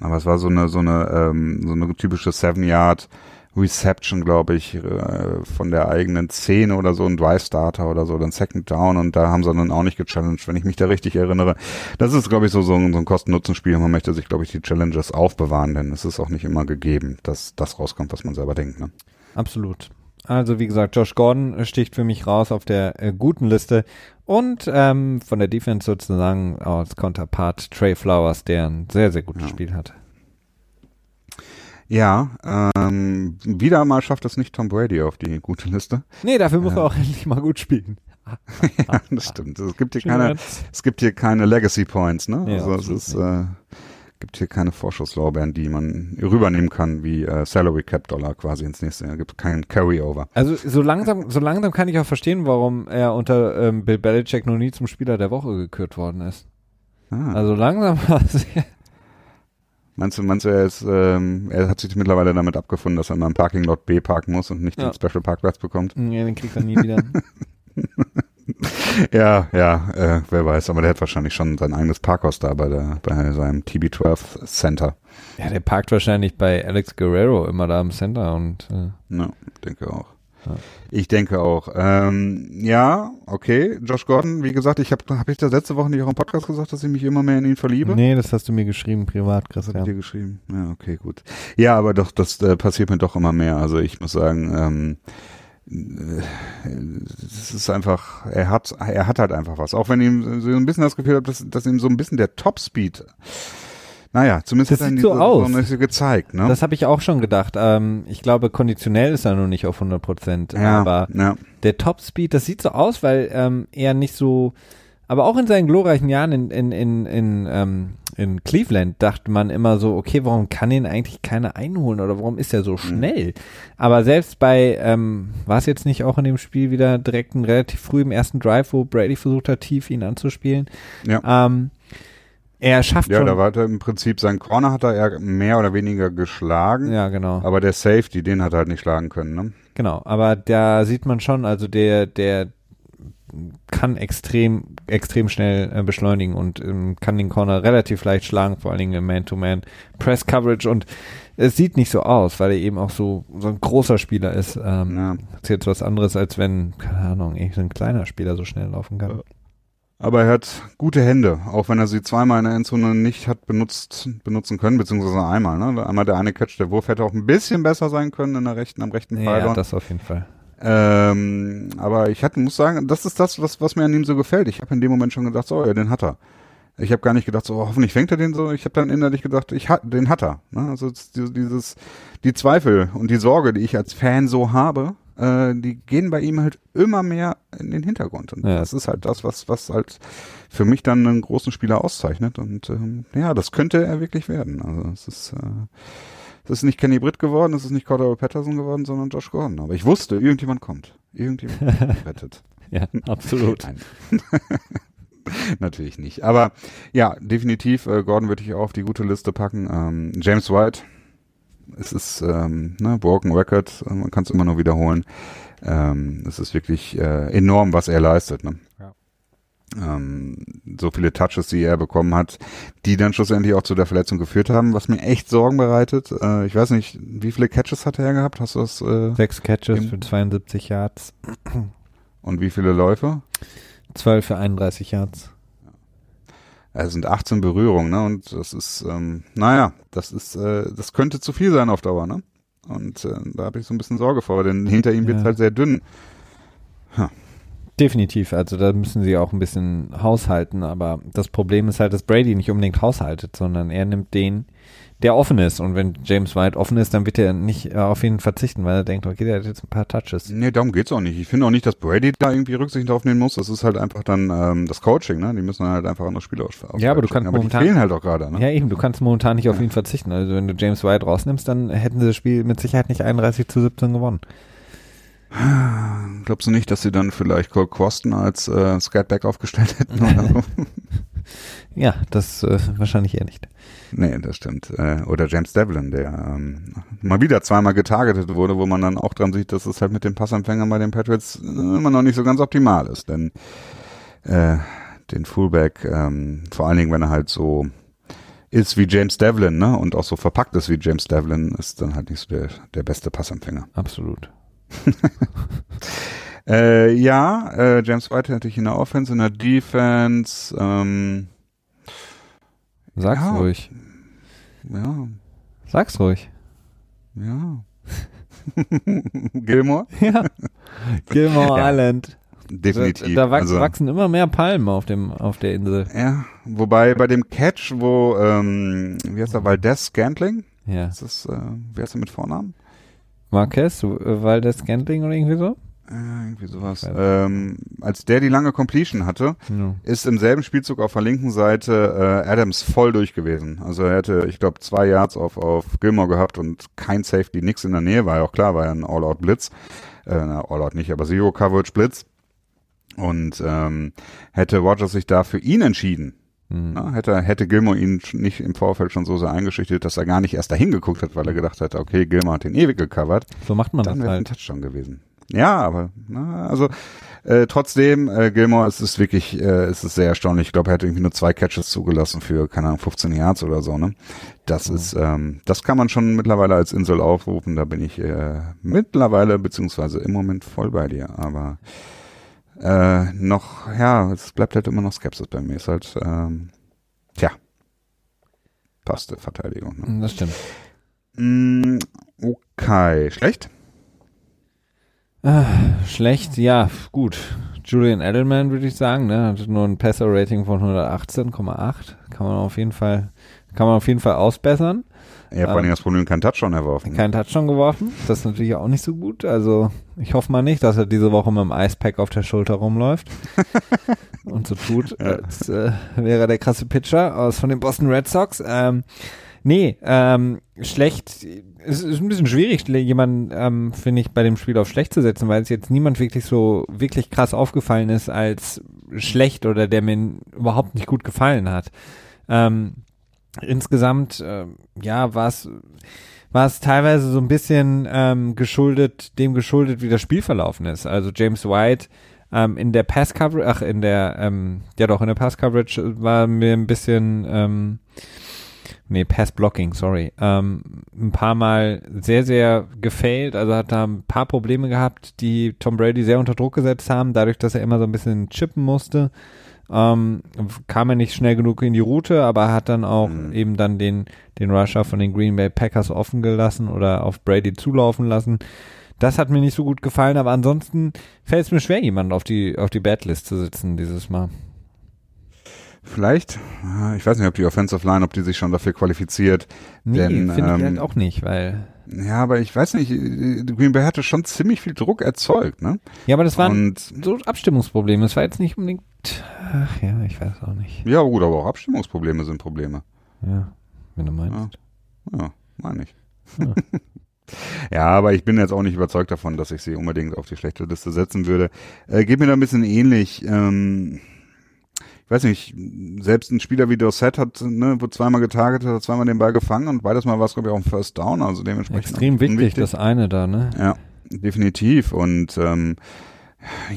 Aber es war so eine, so eine, ähm, so eine typische Seven Yard Reception, glaube ich, äh, von der eigenen Szene oder so, ein Drive Starter oder so, dann Second Down und da haben sie dann auch nicht gechallenged, wenn ich mich da richtig erinnere. Das ist, glaube ich, so, so ein, so ein Kosten-Nutzen-Spiel. Man möchte sich, glaube ich, die Challenges aufbewahren, denn es ist auch nicht immer gegeben, dass das rauskommt, was man selber denkt. Ne? Absolut. Also wie gesagt, Josh Gordon sticht für mich raus auf der äh, guten Liste und ähm, von der Defense sozusagen als Counterpart Trey Flowers, der ein sehr, sehr gutes ja. Spiel hat. Ja, ähm, wieder mal schafft es nicht Tom Brady auf die gute Liste. Nee, dafür muss äh, er auch endlich mal gut spielen. ja, das stimmt. Es gibt hier keine, es gibt hier keine Legacy Points, ne? Ja, also es ist äh, gibt hier keine Vorschusslorbeeren, die man rübernehmen kann, wie äh, Salary Cap Dollar quasi ins nächste Jahr. Gibt kein Carryover. Also so langsam, so langsam kann ich auch verstehen, warum er unter ähm, Bill Belichick noch nie zum Spieler der Woche gekürt worden ist. Ah. Also langsam Meinst du, meinst du, er ist, ähm, er hat sich mittlerweile damit abgefunden, dass er mal im Parking Lot B parken muss und nicht Ja. den Special Parkplatz bekommt? Ja, den kriegt er nie wieder. Ja, ja, äh, wer weiß, aber der hat wahrscheinlich schon sein eigenes Parkhaus da bei der, bei seinem TB12 Center. ja, der parkt wahrscheinlich bei Alex Guerrero immer da im Center und äh, Ja, denke auch. Ja. Ich denke auch. Ähm, ja, okay. Josh Gordon, wie gesagt, ich habe hab ich das letzte Woche nicht auch im Podcast gesagt, dass ich mich immer mehr in ihn verliebe? nee, das hast du mir geschrieben, privat, Das habe ich Christian. dir geschrieben. Ja, okay, gut. Ja, aber doch, das äh, passiert mir doch immer mehr. Also ich muss sagen, ähm, äh, es ist einfach, er hat, er hat halt einfach was. Auch wenn ihm so ein bisschen das Gefühl habe, dass, dass ihm so ein bisschen der Topspeed, naja, zumindest Das hat er sieht so aus. Gezeigt, ne? Das habe ich auch schon gedacht. Ähm, ich glaube, konditionell ist er noch nicht auf 100 Prozent, ja, aber ja. der Topspeed, das sieht so aus, weil ähm, er nicht so, aber auch in seinen glorreichen Jahren in, in, in, in, ähm, in Cleveland dachte man immer so, okay, warum kann ihn eigentlich keiner einholen oder warum ist er so schnell? Aber selbst bei, ähm, war es jetzt nicht auch in dem Spiel wieder direkt ein relativ früh im ersten Drive, wo Brady versucht hat, tief ihn anzuspielen? Ja. Ähm, er schafft Ja, schon. da war er im Prinzip, sein Corner hat er eher mehr oder weniger geschlagen, ja, genau. aber der Safety, den hat er halt nicht schlagen können, ne? Genau, aber da sieht man schon, also der, der kann extrem, extrem schnell äh, beschleunigen und ähm, kann den Corner relativ leicht schlagen, vor allen Dingen im Man-to-Man Press Coverage und es sieht nicht so aus, weil er eben auch so, so ein großer Spieler ist. Ähm, Ja. Das ist jetzt was anderes, als wenn, keine Ahnung, irgendwie so ein kleiner Spieler so schnell laufen kann. Aber er hat gute Hände, auch wenn er sie zweimal in der Endzone nicht hat benutzt, benutzen können, beziehungsweise einmal, ne? Einmal der eine Catch, der Wurf hätte auch ein bisschen besser sein können in der rechten, am rechten Ja, Pylon. das auf jeden Fall. Ähm, aber ich hatte, muss sagen, das ist das, was, was mir an ihm so gefällt. Ich habe in dem Moment schon gedacht, so, ja, den hat er. Ich habe gar nicht gedacht, so, oh, hoffentlich fängt er den so. Ich habe dann innerlich gedacht, ich hat, den hat er. Ne? Also es- die- dieses, die Zweifel und die Sorge, die ich als Fan so habe, äh, die gehen bei ihm halt immer mehr in den Hintergrund. Und Ja. das ist halt das, was, was halt für mich dann einen großen Spieler auszeichnet. Und ähm, ja, das könnte er wirklich werden. Also es ist, äh, es ist nicht Kenny Britt geworden, es ist nicht Cordero Patterson geworden, sondern Josh Gordon. Aber ich wusste, irgendjemand kommt. Irgendjemand rettet. Ja, absolut. Natürlich nicht. Aber ja, definitiv, äh, Gordon würde ich auch auf die gute Liste packen. Ähm, James White, es ist ähm, ne, Broken Record, äh, man kann es immer nur wiederholen. Ähm, es ist wirklich äh, enorm, was er leistet. Ne? Ja. Ähm, so viele Touches, die er bekommen hat, die dann schlussendlich auch zu der Verletzung geführt haben, was mir echt Sorgen bereitet. Äh, ich weiß nicht, wie viele Catches hat er gehabt? Hast du das? Äh, Sechs Catches für 72 Yards, und wie viele Läufe? 12 für 31 Yards. Es sind 18 Berührungen, ne? Und das ist, ähm, naja, das ist, äh, das könnte zu viel sein auf Dauer, ne? Und äh, da habe ich so ein bisschen Sorge vor, denn hinter ihm Ja. halt sehr dünn. Definitiv, also da müssen sie auch ein bisschen haushalten, aber das Problem ist halt, dass Brady nicht unbedingt haushaltet, sondern er nimmt den, der offen ist und wenn James White offen ist, dann wird er nicht äh, auf ihn verzichten, weil er denkt, okay, der hat jetzt ein paar Touches. Nee, darum geht's auch nicht. Ich finde auch nicht, dass Brady da irgendwie Rücksicht drauf nehmen muss. Das ist halt einfach dann ähm, das Coaching, ne? Die müssen halt einfach andere Spieler aus Ja, aber du kannst aber die momentan- fehlen halt auch gerade, ne? Ja, eben, du kannst momentan nicht auf ihn verzichten. Also wenn du James White rausnimmst, dann hätten sie das Spiel mit Sicherheit nicht 31 zu 17 gewonnen. Glaubst du nicht, dass sie dann vielleicht Cole Quaston als äh, Scatback aufgestellt hätten oder so? Ja, das äh, wahrscheinlich eher nicht. Nee, das stimmt. Äh, oder James Devlin, der ähm, mal wieder zweimal getargetet wurde, wo man dann auch dran sieht, dass es halt mit den Passempfängern bei den Patriots äh, immer noch nicht so ganz optimal ist. Denn äh, den Fullback, ähm, vor allen Dingen, wenn er halt so ist wie James Devlin, ne, und auch so verpackt ist wie James Devlin, ist dann halt nicht so der, der beste Passempfänger. Absolut. Äh, ja, äh, James White hatte ich in der Offense, in der Defense, ähm, Sag's Ja. ruhig. ja, Sag's ruhig. ja. Gilmore? Ja. Gilmore Ja. Island. Definitiv. Da, da wachsen, also, wachsen immer mehr Palmen auf dem auf der Insel. Ja, wobei bei dem Catch, wo, ähm, wie heißt er, Valdez Scantling? Ja. Ist das, äh, wie heißt er mit Vornamen? Marquez, äh, Valdez Scantling oder irgendwie so? Äh, irgendwie sowas. Ähm, als der die lange Completion hatte, Ja. ist im selben Spielzug auf der linken Seite äh, Adams voll durch gewesen. Also er hätte, ich glaube, zwei Yards auf, auf Gilmore gehabt und kein Safety, nix in der Nähe, war ja auch klar, war ja ein All-Out-Blitz. Äh, na, All-Out nicht, aber Zero-Coverage-Blitz. Und ähm, hätte Rogers sich da für ihn entschieden, Hm. na, hätte, hätte Gilmore ihn nicht im Vorfeld schon so sehr eingeschüchtert, dass er gar nicht erst dahin geguckt hat, weil er gedacht hat, okay, Gilmore hat den ewig gecovert. So macht man Dann das wäre ein halt. Touchdown gewesen. Ja, aber na, also äh, trotzdem, äh, Gilmore, es ist wirklich, äh, es ist sehr erstaunlich. Ich glaube, er hat irgendwie nur zwei Catches zugelassen für, keine Ahnung, 15 Yards oder so, ne? Das ist, ähm, das kann man schon mittlerweile als Insel aufrufen. Da bin ich äh, mittlerweile, beziehungsweise im Moment voll bei dir. Aber äh, noch, ja, es bleibt halt immer noch Skepsis bei mir. Ist halt, ähm, tja, passte Verteidigung. Ne? Das stimmt. Mm, okay, schlecht? Ah, schlecht, ja, gut. Julian Edelman würde ich sagen, ne, hatte nur ein Passer-Rating von 118,8. Kann man auf jeden Fall, kann man auf jeden Fall ausbessern. Ja, vor Ähm, allem das Problem, kein Touchdown erworfen. Kein Touchdown geworfen. Das ist natürlich auch nicht so gut. Also ich hoffe mal nicht, dass er diese Woche mit dem Icepack auf der Schulter rumläuft und so tut, Ja. als äh, wäre er der krasse Pitcher aus von den Boston Red Sox. Ähm, nee, ähm, schlecht. Es ist ein bisschen schwierig, jemanden, ähm, finde ich, bei dem Spiel auf schlecht zu setzen, weil es jetzt niemand wirklich so wirklich krass aufgefallen ist als schlecht oder der mir überhaupt nicht gut gefallen hat. Ähm, insgesamt, äh, ja, war es war es teilweise so ein bisschen ähm, geschuldet, dem geschuldet, wie das Spiel verlaufen ist. Also James White ähm, in der Pass Coverage, ach in der, ähm, ja doch in der Pass Coverage war mir ein bisschen, ähm, nee Pass Blocking, sorry, ähm, ein paar Mal sehr sehr gefailt. Also hat da ein paar Probleme gehabt, die Tom Brady sehr unter Druck gesetzt haben, dadurch, dass er immer so ein bisschen chippen musste ähm, kam er nicht schnell genug in die Route, aber hat dann auch Mhm. eben dann den, den Rusher von den Green Bay Packers offen gelassen oder auf Brady zulaufen lassen. Das hat mir nicht so gut gefallen, aber ansonsten fällt es mir schwer, jemanden auf die, auf die Badlist zu sitzen dieses Mal. Vielleicht, ah, ich weiß nicht, ob die Offensive Line, ob die sich schon dafür qualifiziert. Nee, finde ich ähm, halt auch nicht, weil. Ja, aber ich weiß nicht, äh, Green Bay hatte schon ziemlich viel Druck erzeugt, ne? Ja, aber das waren Und so Abstimmungsprobleme. Es war jetzt nicht unbedingt. Ach ja, ich weiß auch nicht. ja, gut, aber auch Abstimmungsprobleme sind Probleme. Ja, wenn du meinst. Ja, meine ich. Ja. Ja, aber ich bin jetzt auch nicht überzeugt davon, dass ich sie unbedingt auf die schlechte Liste setzen würde. Äh, geht mir da ein bisschen ähnlich. Ähm, ich weiß nicht, selbst ein Spieler wie Dorset hat, ne, wird zweimal getargetet, hat zweimal den Ball gefangen und beides Mal war es, glaube ich, auch ein First Down, also dementsprechend. Extrem wichtig, unwichtig. das eine da, ne? Ja, definitiv. Und ähm,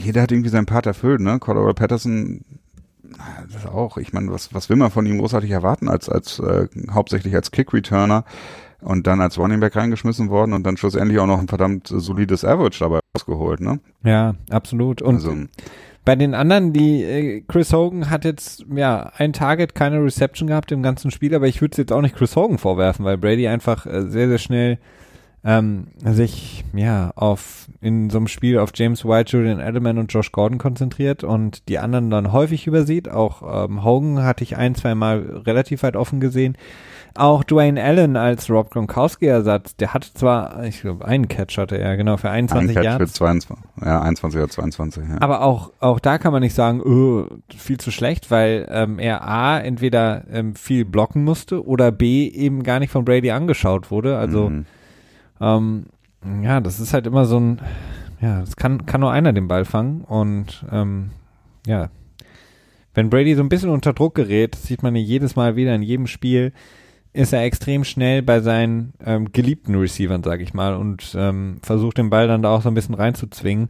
jeder hat irgendwie seinen Part erfüllt, ne? Cordero Patterson das auch. Ich meine, was, was will man von ihm großartig erwarten als, als äh, hauptsächlich als Kick-Returner und dann als Running Back reingeschmissen worden und dann schlussendlich auch noch ein verdammt solides Average dabei rausgeholt, ne? Ja, absolut. Und also, Bei den anderen, die äh, Chris Hogan hat jetzt ja ein Target, keine Reception gehabt im ganzen Spiel, aber ich würde es jetzt auch nicht Chris Hogan vorwerfen, weil Brady einfach äh, sehr sehr schnell ähm, sich ja auf in so einem Spiel auf James White, Julian Edelman und Josh Gordon konzentriert und die anderen dann häufig übersieht. Auch ähm, Hogan hatte ich ein, zwei Mal relativ weit offen gesehen. Auch Dwayne Allen als Rob Gronkowski-Ersatz, der hatte zwar, ich glaube, einen Catch hatte er, genau, für ein 21 Catch Jahre. für 22, ja, 21 oder 22, ja. Aber auch, auch da kann man nicht sagen, öh, viel zu schlecht, weil ähm, er A, entweder ähm, viel blocken musste oder B, eben gar nicht von Brady angeschaut wurde. Also, Mhm. ähm, ja, das ist halt immer so ein, ja, das kann, kann nur einer den Ball fangen und ähm, ja, wenn Brady so ein bisschen unter Druck gerät, sieht man ja jedes Mal wieder in jedem Spiel, ist er extrem schnell bei seinen ähm, geliebten Receivern, sag ich mal, und ähm, versucht den Ball dann da auch so ein bisschen reinzuzwingen.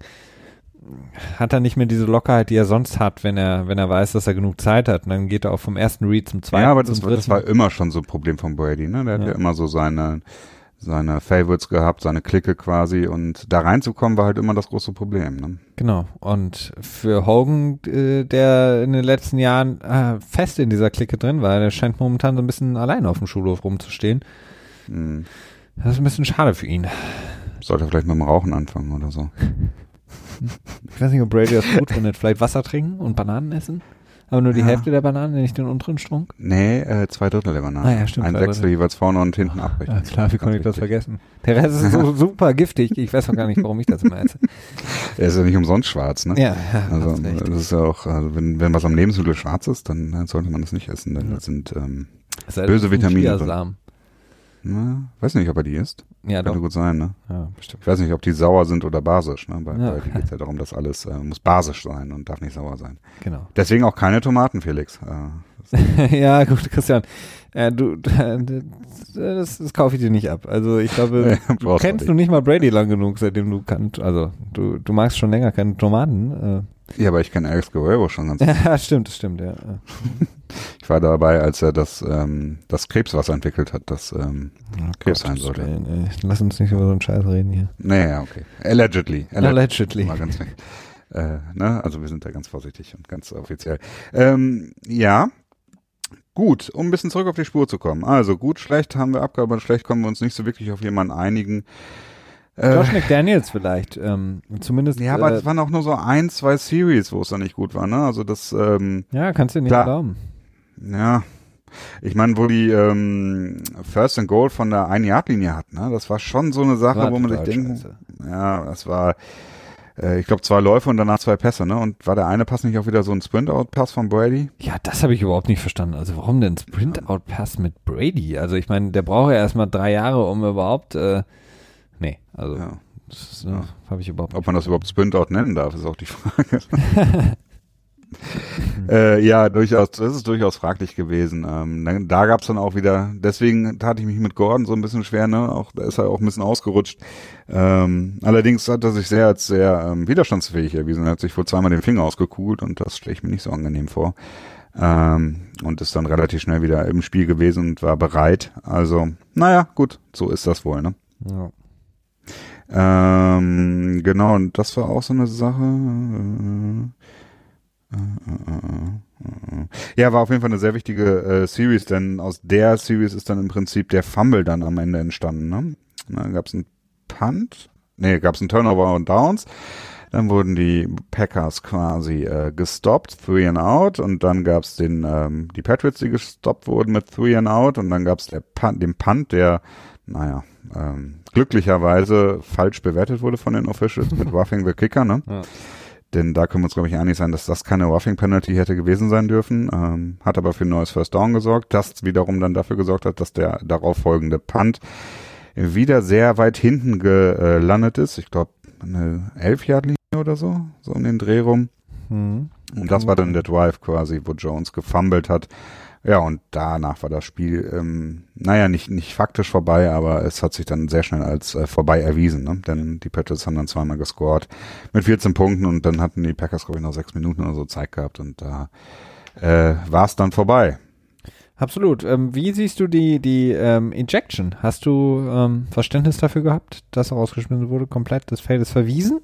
Hat er nicht mehr diese Lockerheit, die er sonst hat, wenn er, wenn er weiß, dass er genug Zeit hat. Und dann geht er auch vom ersten Read zum zweiten. Ja, aber das, das war immer schon so ein Problem von Brady, ne? Der hat Ja. ja immer so seine, seine Favorites gehabt, seine Clique quasi und da reinzukommen war halt immer das große Problem, ne? Genau. Und für Hogan, äh, der in den letzten Jahren äh, fest in dieser Clique drin war, der scheint momentan so ein bisschen allein auf dem Schulhof rumzustehen. Mhm. Das ist ein bisschen schade für ihn. Sollte vielleicht mit dem Rauchen anfangen oder so. Ich weiß nicht, ob Brady das gut findet. Vielleicht Wasser trinken und Bananen essen? Aber nur die Ja. Hälfte der Banane, nicht den unteren Strunk? Nee, äh, zwei Drittel der Banane. Ah ja, stimmt, Ein Sechstel jeweils vorne und hinten abbrechen. Ja, klar, wie konnte ich das vergessen? Der Rest ist so super giftig. Ich weiß auch gar nicht, warum ich das immer esse. Er ist ja nicht umsonst schwarz, ne? Ja, ja Also das ist ja auch, also wenn, wenn was am Lebensmittel schwarz ist, dann äh, sollte man das nicht essen, denn Ja. das sind, ähm, denn, böse Vitamine. Na, weiß nicht, ob er die isst. Ja, Könnte doch. gut sein, ne? Ja, bestimmt. Ich weiß nicht, ob die sauer sind oder basisch, ne? Bei, Ja. bei die geht's ja darum, dass alles äh, muss basisch sein und darf nicht sauer sein. Genau. Deswegen auch keine Tomaten, Felix. Äh, ja, gut, Christian. Äh, du, äh, das, das kaufe ich dir nicht ab. Also ich glaube, du kennst du nicht mal Brady lang genug, seitdem du kannst. Also du, du magst schon länger keine Tomaten. Ja, aber ich kenne Alex Guerrero schon ganz. Äh, ja, stimmt, das stimmt, ja. Ich war dabei, als er das, ähm, das Krebswasser entwickelt hat. Das, ähm, Krebs sein sollte. Ey. Lass uns nicht über so einen Scheiß reden hier. naja, okay. Allegedly. Allegedly. Mal ganz, äh, ne? Also wir sind da ganz vorsichtig und ganz offiziell. Ähm, ja. Gut, um ein bisschen zurück auf die Spur zu kommen. Also gut, schlecht haben wir abgearbeitet, schlecht kommen wir uns nicht so wirklich auf jemanden einigen. Äh, Josh McDaniels vielleicht, ähm, zumindest. ja, aber äh, es waren auch nur so ein, zwei Series, wo es dann nicht gut war, ne? Also das, ähm, ja, kannst du dir nicht Klar. erlauben. ja. Ich meine, wo die ähm, First and Goal von der Ein-Yard-Linie hat, ne? Das war schon so eine Sache, War wo man sich denkt, scheiße. Ja, das war, äh, ich glaube, zwei Läufe und danach zwei Pässe, ne? Und war der eine Pass nicht auch wieder so ein Sprint-Out-Pass von Brady? Ja, das habe ich überhaupt nicht verstanden. Also warum denn Sprint-Out-Pass mit Brady? Also ich meine, der braucht ja erstmal drei Jahre, um überhaupt, äh, nee, also Ja. das äh, Ja. habe ich überhaupt Ob man das überhaupt Sprint-Out nennen darf, ist auch die Frage. äh, ja, durchaus, das ist durchaus fraglich gewesen. Ähm, dann, da gab's dann auch wieder, deswegen tat ich mich mit Gordon so ein bisschen schwer, ne? Auch, da ist er auch ein bisschen ausgerutscht. Ähm, allerdings hat er sich sehr als sehr ähm, widerstandsfähig erwiesen. Er hat sich wohl zweimal den Finger ausgekugelt und das stelle ich mir nicht so angenehm vor. Ähm, und ist dann relativ schnell wieder im Spiel gewesen und war bereit. Also, naja, gut, so ist das wohl, ne? Ja. Ähm, genau, und das war auch so eine Sache. Ja, war auf jeden Fall eine sehr wichtige äh, Series, denn aus der Series ist dann im Prinzip der Fumble dann am Ende entstanden. Ne? Dann gab es einen Punt, nee, gab es einen Turnover und Downs. Dann wurden die Packers quasi äh, gestoppt, three and out, und dann gab es den ähm, die Patriots, die gestoppt wurden mit three and out, und dann gab es Punt, den Punt, der, naja, ähm, glücklicherweise falsch bewertet wurde von den Officials mit Roughing the Kicker, ne? Ja. Denn da können wir uns, glaube ich, einig sein, dass das keine Roughing Penalty hätte gewesen sein dürfen. Ähm, hat aber für ein neues First Down gesorgt, das wiederum dann dafür gesorgt hat, dass der darauf folgende Punt wieder sehr weit hinten gelandet ist. Ich glaube, eine 11-Yard-Linie oder so, so um den Dreh rum. Hm. Und das war dann der Drive quasi, wo Jones gefummelt hat. Ja, und danach war das Spiel, ähm, naja, nicht, nicht faktisch vorbei, aber es hat sich dann sehr schnell als äh, vorbei erwiesen. Ne? Denn die Patriots haben dann zweimal gescored mit 14 Punkten und dann hatten die Packers, glaube ich, noch sechs Minuten oder so Zeit gehabt und da äh, war es dann vorbei. Absolut. Ähm, wie siehst du die, die ähm, Injection? Hast du ähm, Verständnis dafür gehabt, dass er rausgeschmissen wurde, komplett das Feld ist verwiesen?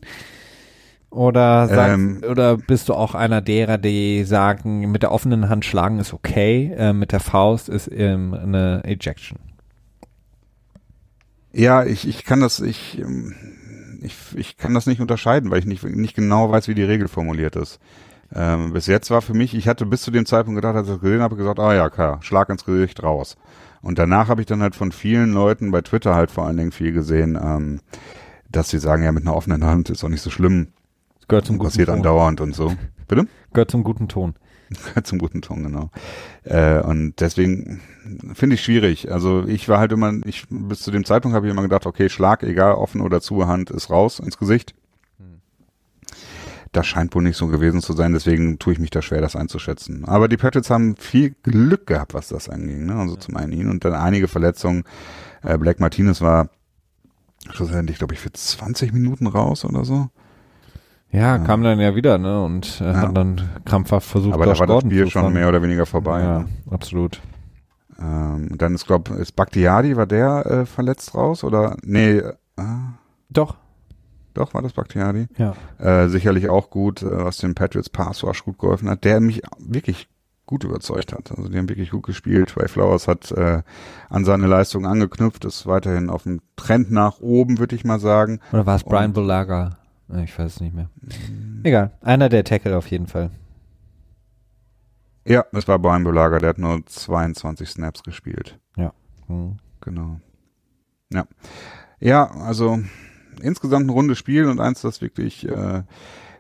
Oder, sagst, Ähm, oder bist du auch einer derer, die sagen, mit der offenen Hand schlagen ist okay, äh, mit der Faust ist ähm, eine Ejection? Ja, ich, ich kann das, ich, ähm, ich, ich kann das nicht unterscheiden, weil ich nicht, nicht genau weiß, wie die Regel formuliert ist. Ähm, bis jetzt war für mich, ich hatte bis zu dem Zeitpunkt gedacht, als ich das gesehen habe, gesagt, ah ja, klar, Schlag ins Gesicht raus. Und danach habe ich dann halt von vielen Leuten bei Twitter halt vor allen Dingen viel gesehen, ähm, dass sie sagen, ja, mit einer offenen Hand ist doch nicht so schlimm, gehört zum guten passiert Ton. andauernd und so. Bitte? Gehört zum guten Ton. Zum guten Ton, genau. Äh, und deswegen finde ich schwierig. Also ich war halt immer, ich bis zu dem Zeitpunkt habe ich immer gedacht, okay, Schlag, egal, offen oder zu, Hand ist raus ins Gesicht. Das scheint wohl nicht so gewesen zu sein, deswegen tue ich mich da schwer, das einzuschätzen. Aber die Patriots haben viel Glück gehabt, was das anging. Ne? Also zum einen ihn und dann einige Verletzungen. Äh, Black Martinez war schlussendlich, glaube ich, für 20 Minuten raus oder so. Ja, Ja. kam dann ja wieder, ne? Und äh, Ja. hat dann krampfhaft versucht, Aber da war das Gordon Spiel schon mehr oder weniger vorbei. Ja, Ne? absolut. Ähm, dann ist, glaube ist Bakhtiari, war der äh, verletzt raus? Oder? Nee, äh, Doch, doch, war das Bakhtiari. ja. Äh, sicherlich auch gut, äh, was dem Patriots Pass Rush gut geholfen hat, der mich wirklich gut überzeugt hat. Also die haben wirklich gut gespielt. Trey Flowers hat äh, an seine Leistung angeknüpft, ist weiterhin auf dem Trend nach oben, würde ich mal sagen. Oder war es Brian Bulaga? Ich weiß es nicht mehr. Egal, einer der Tackle auf jeden Fall. Ja, es war Brian Bulaga, der hat nur 22 Snaps gespielt. Ja. Mhm. Genau. Ja. Ja, also insgesamt ein rundes Spiel und eins, das wirklich, äh,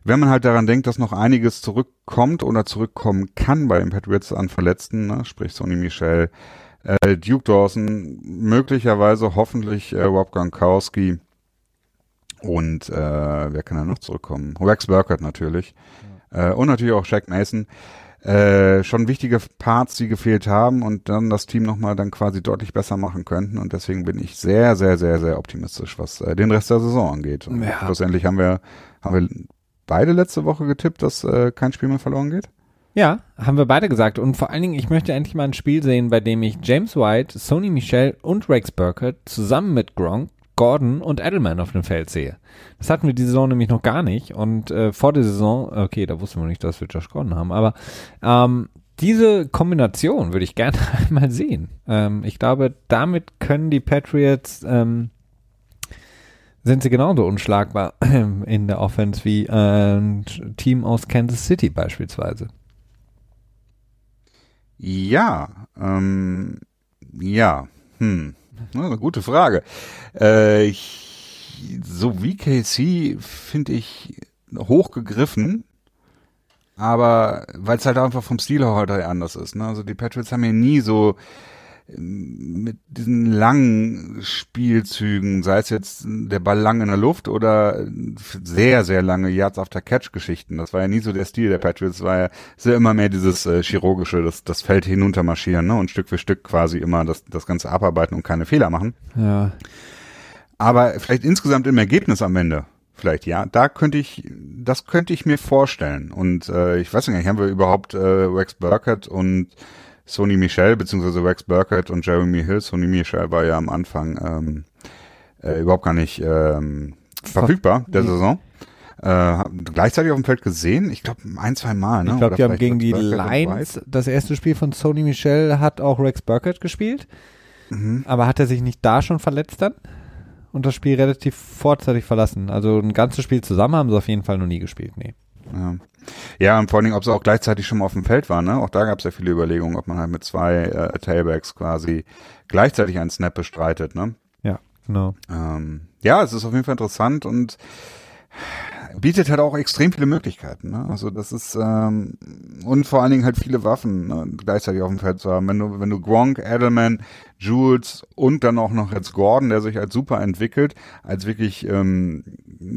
wenn man halt daran denkt, dass noch einiges zurückkommt oder zurückkommen kann bei den Patriots an Verletzten, ne, sprich Sonny Michel, äh, Duke Dawson, möglicherweise hoffentlich äh, Rob Gronkowski und äh, wer kann da noch zurückkommen? Rex Burkhardt natürlich ja. äh, und natürlich auch Shaq Mason. Äh, schon wichtige Parts, die gefehlt haben und dann das Team nochmal dann quasi deutlich besser machen könnten. Und deswegen bin ich sehr, sehr, sehr, sehr optimistisch, was äh, den Rest der Saison angeht. Und ja. schlussendlich haben wir, haben wir beide letzte Woche getippt, dass äh, kein Spiel mehr verloren geht. Ja, haben wir beide gesagt. Und vor allen Dingen, ich möchte endlich mal ein Spiel sehen, bei dem ich James White, Sony Michel und Rex Burkett zusammen mit Gronk, Gordon und Edelman auf dem Feld sehe. Das hatten wir die Saison nämlich noch gar nicht. Und äh, vor der Saison, okay, da wussten wir nicht, dass wir Josh Gordon haben, aber ähm, diese Kombination würde ich gerne einmal sehen. Ähm, ich glaube, damit können die Patriots ähm, sind sie genauso unschlagbar in der Offense wie ein Team aus Kansas City beispielsweise. Ja, ähm, ja, hm, eine gute Frage. Äh, ich, so wie KC finde ich hochgegriffen, aber weil es halt einfach vom Stil heute anders ist. Ne? Also die Patriots haben ja nie so mit diesen langen Spielzügen, sei es jetzt der Ball lang in der Luft oder sehr, sehr lange Yards after Catch Geschichten. Das war ja nie so der Stil der Patriots, war ja sehr immer mehr dieses äh, chirurgische, das, das Feld hinuntermarschieren, ne, und Stück für Stück quasi immer das, das Ganze abarbeiten und keine Fehler machen. Ja. Aber vielleicht insgesamt im Ergebnis am Ende. Vielleicht ja, da könnte ich, das könnte ich mir vorstellen. Und äh, ich weiß nicht, haben wir überhaupt äh, Rex Burkett und Sony Michel beziehungsweise Rex Burkett und Jeremy Hill. Sony Michel war ja am Anfang ähm, äh, überhaupt gar nicht ähm, verfügbar der Saison. Äh, gleichzeitig auf dem Feld gesehen, ich glaube ein, zwei Mal. Ne? Ich glaube, die haben gegen die Lions, das erste Spiel von Sony Michel hat auch Rex Burkett gespielt. Mhm. Aber hat er sich nicht da schon verletzt dann? Und das Spiel relativ vorzeitig verlassen. Also ein ganzes Spiel zusammen haben sie auf jeden Fall noch nie gespielt, nee. Ja. Ja, und vor allen Dingen, ob sie auch gleichzeitig schon mal auf dem Feld waren, ne? Auch da gab es ja viele Überlegungen, ob man halt mit zwei äh, Tailbacks quasi gleichzeitig einen Snap bestreitet, ne? Ja, genau. Ähm, ja, es ist auf jeden Fall interessant und bietet halt auch extrem viele Möglichkeiten. Ne? Also das ist ähm, und vor allen Dingen halt viele Waffen ne, gleichzeitig auf dem Feld zu haben. Wenn du wenn du Gronk, Edelman, Jules und dann auch noch jetzt Gordon, der sich als super entwickelt, als wirklich ähm,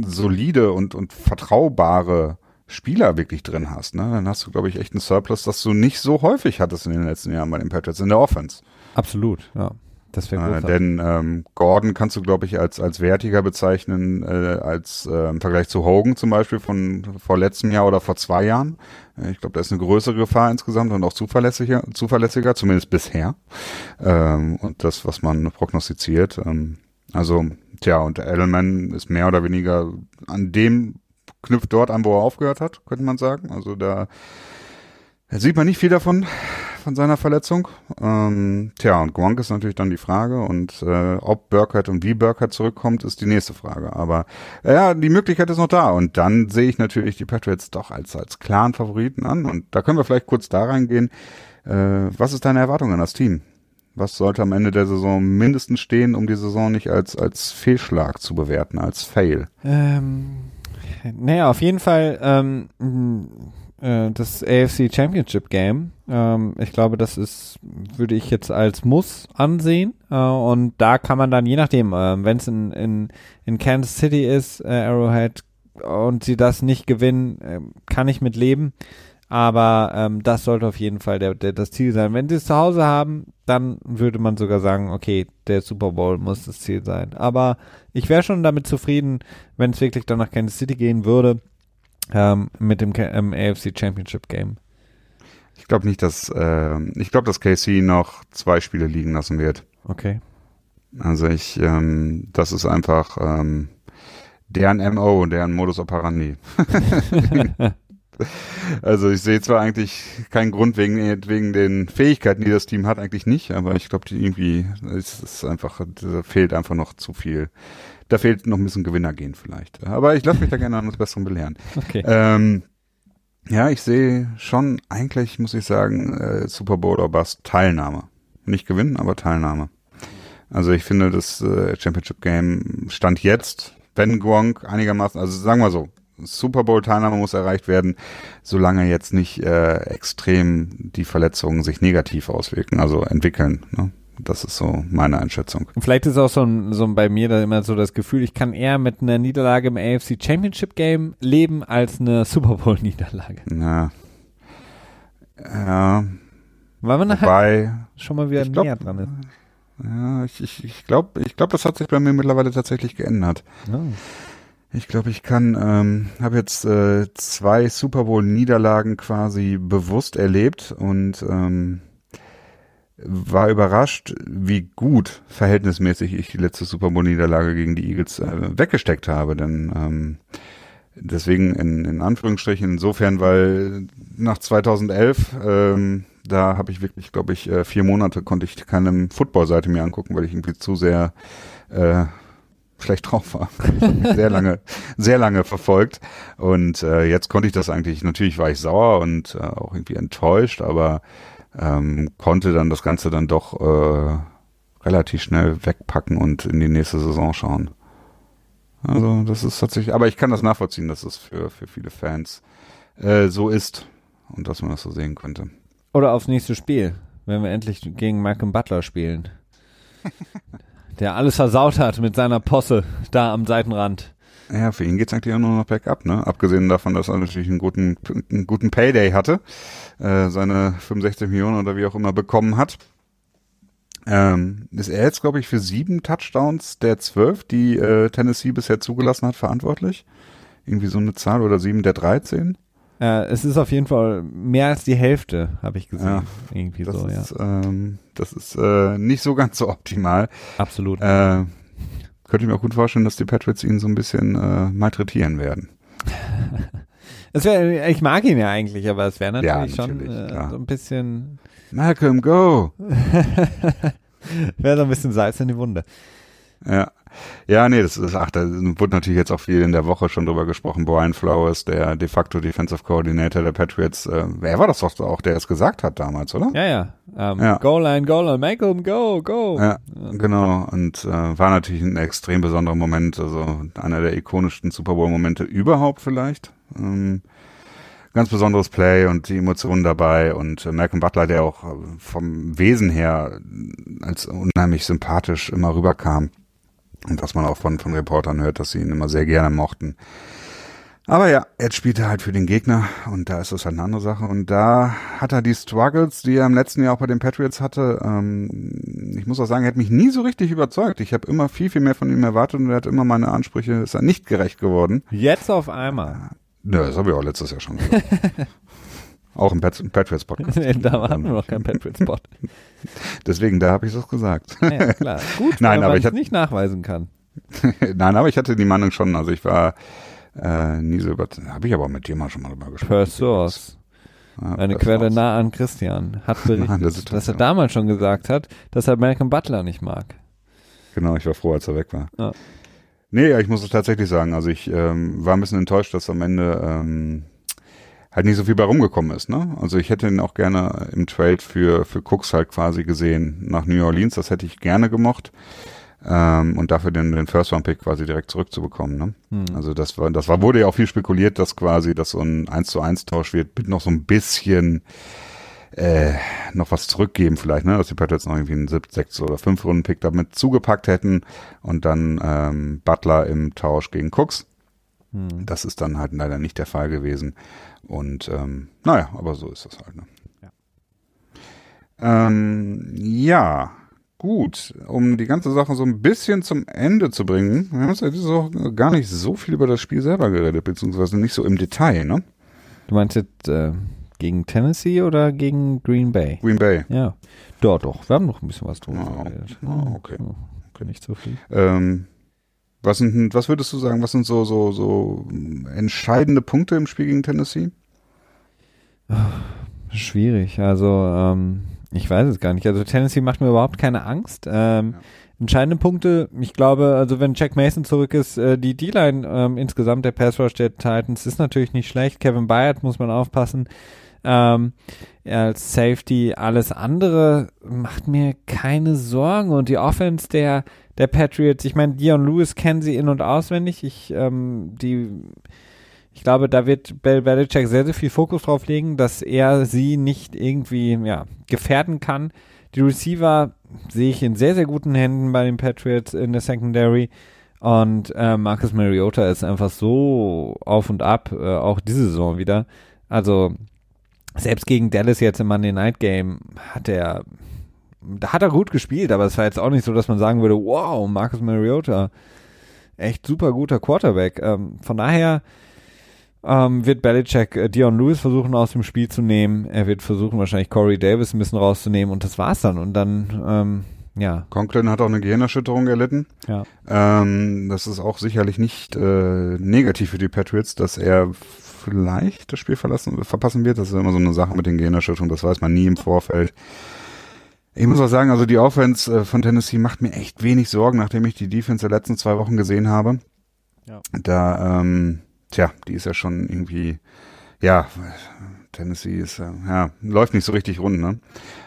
solide und und vertraubare Spieler wirklich drin hast, ne, dann hast du, glaube ich, echt einen Surplus, das du nicht so häufig hattest in den letzten Jahren bei den Patriots in der Offense. Absolut, ja. Das wäre äh, Denn ähm, Gordon kannst du, glaube ich, als als wertiger bezeichnen, äh, als äh, im Vergleich zu Hogan zum Beispiel von vor letztem Jahr oder vor zwei Jahren. Äh, ich glaube, da ist eine größere Gefahr insgesamt und auch zuverlässiger, zuverlässiger, zumindest bisher. Ähm, und das, was man prognostiziert. Ähm, also, tja, und Edelman ist mehr oder weniger an dem knüpft dort an, wo er aufgehört hat, könnte man sagen. Also da, sieht man nicht viel davon, von seiner Verletzung. Ähm, tja, und Gronk ist natürlich dann die Frage und äh, ob Burkhardt und wie Burkhardt zurückkommt, ist die nächste Frage. Aber äh, ja, die Möglichkeit ist noch da und dann sehe ich natürlich die Patriots doch als, als klaren Favoriten an und da können wir vielleicht kurz da reingehen. Äh, was ist deine Erwartung an das Team? Was sollte am Ende der Saison mindestens stehen, um die Saison nicht als, als Fehlschlag zu bewerten, als Fail? Ähm naja, auf jeden Fall ähm, äh, das AFC Championship Game. Ähm, ich glaube, das ist, würde ich jetzt als Muss ansehen. Äh, und da kann man dann, je nachdem, äh, wenn es in, in, in Kansas City ist, äh, Arrowhead, und sie das nicht gewinnen, äh, kann ich mit leben. Aber ähm, das sollte auf jeden Fall der, der, das Ziel sein. Wenn sie es zu Hause haben, dann würde man sogar sagen, okay, der Super Bowl muss das Ziel sein. Aber ich wäre schon damit zufrieden, wenn es wirklich dann nach Kansas City gehen würde ähm, mit dem ähm, AFC Championship Game. Ich glaube nicht, dass äh, ich glaube, dass KC noch zwei Spiele liegen lassen wird. Okay. Also ich, ähm, das ist einfach ähm, deren MO, deren Modus operandi. Also ich sehe zwar eigentlich keinen Grund wegen, wegen den Fähigkeiten, die das Team hat, eigentlich nicht, aber ich glaube, irgendwie, es ist einfach, da fehlt einfach noch zu viel. Da fehlt noch ein bisschen Gewinnergehen vielleicht. Aber ich lasse mich da gerne an das Besseren belehren. Okay. Ähm, Ja, ich sehe schon eigentlich, muss ich sagen, äh, Super Bowl oder Bust Teilnahme. Nicht gewinnen, aber Teilnahme. Also ich finde, das äh, Championship Game stand jetzt, wenn Gronk einigermaßen, also sagen wir so, Super Bowl Teilnahme muss erreicht werden, solange jetzt nicht äh, extrem die Verletzungen sich negativ auswirken, also entwickeln. Ne? Das ist so meine Einschätzung. Vielleicht ist auch so, ein, so bei mir da immer so das Gefühl, ich kann eher mit einer Niederlage im AFC Championship Game leben als eine Super Bowl Niederlage. Ja. Ja. Weil man Wobei, halt schon mal wieder glaub, näher dran ist. Ja, ich, ich, ich glaube, ich glaub, das hat sich bei mir mittlerweile tatsächlich geändert. Ja. Ich glaube, ich kann, ähm, habe jetzt äh, zwei Super Bowl Niederlagen quasi bewusst erlebt und ähm, war überrascht, wie gut verhältnismäßig ich die letzte Super Bowl Niederlage gegen die Eagles äh, weggesteckt habe, denn ähm, deswegen in, in Anführungsstrichen insofern, weil nach 2011 ähm, da habe ich wirklich, glaube ich, äh, vier Monate konnte ich keine Football-Seite mir angucken, weil ich irgendwie zu sehr äh, schlecht drauf war. Mich sehr lange, sehr lange verfolgt. Und äh, jetzt konnte ich das eigentlich, natürlich war ich sauer und äh, auch irgendwie enttäuscht, aber ähm, konnte dann das Ganze dann doch äh, relativ schnell wegpacken und in die nächste Saison schauen. Also das ist tatsächlich, aber ich kann das nachvollziehen, dass es für, für viele Fans äh, so ist und dass man das so sehen könnte. Oder aufs nächste Spiel, wenn wir endlich gegen Malcolm Butler spielen. Der alles versaut hat mit seiner Posse da am Seitenrand. Ja, für ihn geht's eigentlich auch nur noch bergab, ne? Abgesehen davon, dass er natürlich einen guten, einen guten Payday hatte, äh, seine 65 Millionen oder wie auch immer bekommen hat. Ähm, ist er jetzt, glaube ich, für sieben Touchdowns der zwölf, die äh, Tennessee bisher zugelassen hat, verantwortlich? Irgendwie so eine Zahl oder sieben der 13? Äh, es ist auf jeden Fall mehr als die Hälfte, habe ich gesehen. Ja, Irgendwie Das so, ja. ist, ähm, das ist äh, nicht so ganz so optimal. Absolut. Äh, könnte ich mir auch gut vorstellen, dass die Patriots ihn so ein bisschen äh, malträtieren werden. Wär, ich mag ihn ja eigentlich, aber es wäre Ja, natürlich, schon natürlich, äh, so ein bisschen, Malcolm, go! wäre so ein bisschen Salz in die Wunde. Ja. Ja, nee, das ist, ach, da wurde natürlich jetzt auch viel in der Woche schon drüber gesprochen. Brian Flowers, der de facto Defensive Coordinator der Patriots, äh, wer war das doch auch, der es gesagt hat damals, oder? Ja, ja. Ähm, Ja. Goal line, Goal line, Malcolm, go, go. Ja, genau. Und äh, war natürlich ein extrem besonderer Moment, also einer der ikonischsten Super Bowl-Momente überhaupt vielleicht. Ähm, ganz besonderes Play und die Emotionen dabei und äh, Malcolm Butler, der auch äh, vom Wesen her als unheimlich sympathisch immer rüberkam. Und was man auch von, von Reportern hört, dass sie ihn immer sehr gerne mochten. Aber ja, jetzt spielt er halt für den Gegner und da ist das halt eine andere Sache. Und da hat er die Struggles, die er im letzten Jahr auch bei den Patriots hatte. Ähm, ich muss auch sagen, er hat mich nie so richtig überzeugt. Ich habe immer viel, viel mehr von ihm erwartet und er hat immer meine Ansprüche, ist er nicht gerecht geworden. Jetzt auf einmal. Nö, das habe ich auch letztes Jahr schon gesagt. auch im Pat Patriots Podcast. da hatten wir noch keinen Patriot-Spot. Deswegen, da habe ich das gesagt. Ja, klar. Gut, Nein, weil aber ich es hab- nicht nachweisen kann. Nein, aber ich hatte die Meinung schon, also ich war äh, nie so überzeugt. Habe ich aber mit dir mal schon mal drüber gesprochen. Per Source. Ja, Eine Quelle Source. nah an Christian hat Nah berichtet, dass er damals schon gesagt hat, dass er Malcolm Butler nicht mag. Genau, ich war froh, als er weg war. Ja. Nee, ja, ich muss es tatsächlich sagen. Also ich ähm, war ein bisschen enttäuscht, dass am Ende ähm, halt nicht so viel bei rumgekommen ist. Ne? Also ich hätte ihn auch gerne im Trade für, für Cooks halt quasi gesehen nach New Orleans. Das hätte ich gerne gemocht. Ähm, und dafür den, den First-Round-Pick quasi direkt zurückzubekommen. Ne? Hm. Also das war, das war, wurde ja auch viel spekuliert, dass quasi das so ein 1 zu 1 Tausch wird, mit noch so ein bisschen äh, noch was zurückgeben vielleicht, ne? Dass die Patriots noch irgendwie einen 7, 6 oder 5 Runden Pick damit zugepackt hätten und dann ähm, Butler im Tausch gegen Cooks. Hm. Das ist dann halt leider nicht der Fall gewesen. Und ähm, naja, aber so ist das halt. Ne? Ja. Ähm, ja, gut. Um die ganze Sache so ein bisschen zum Ende zu bringen, wir haben uns ja diese Woche gar nicht so viel über das Spiel selber geredet, beziehungsweise nicht so im Detail, ne? Du meinst jetzt äh, gegen Tennessee oder gegen Green Bay? Green Bay. Ja, doch, doch. Wir haben noch ein bisschen was drüber Ah, geredet. ah, okay. Ja, okay. Nicht so viel. Ähm, was sind, was würdest du sagen, was sind so, so, so entscheidende Punkte im Spiel gegen Tennessee? Schwierig. Also, ähm, ich weiß es gar nicht. Also Tennessee macht mir überhaupt keine Angst. Ähm, Ja. entscheidende Punkte. Ich glaube, also wenn Jack Mason zurück ist, äh, die D-Line ähm, insgesamt der Pass Rush der Titans ist natürlich nicht schlecht. Kevin Byard muss man aufpassen. Ähm, als Safety alles andere macht mir keine Sorgen und die Offense der der Patriots, ich meine, Dion Lewis kennen sie in und auswendig. Ich ähm, die ich glaube, da wird Bill Belichick sehr, sehr viel Fokus drauf legen, dass er sie nicht irgendwie ja, gefährden kann. Die Receiver sehe ich in sehr, sehr guten Händen bei den Patriots in der Secondary. Und äh, Marcus Mariota ist einfach so auf und ab, äh, auch diese Saison wieder. Also selbst gegen Dallas jetzt im Monday Night Game hat er, da hat er gut gespielt, aber es war jetzt auch nicht so, dass man sagen würde, wow, Marcus Mariota, echt super guter Quarterback. Ähm, von daher ähm, wird Belichick äh, Dion Lewis versuchen aus dem Spiel zu nehmen. Er wird versuchen wahrscheinlich Corey Davis ein bisschen rauszunehmen und das war's dann. Und dann, ähm, ja. Conklin hat auch eine Gehirnerschütterung erlitten. Ja. Ähm, das ist auch sicherlich nicht äh, negativ für die Patriots, dass er vielleicht das Spiel verlassen, verpassen wird. Das ist immer so eine Sache mit den Gehirnerschütterungen, das weiß man nie im Vorfeld. Ich muss auch sagen, also die Offense äh, von Tennessee macht mir echt wenig Sorgen, nachdem ich die Defense der letzten zwei Wochen gesehen habe. Ja. Da, ähm, tja, die ist ja schon irgendwie, ja, Tennessee ist, äh, ja, läuft nicht so richtig rund, ne?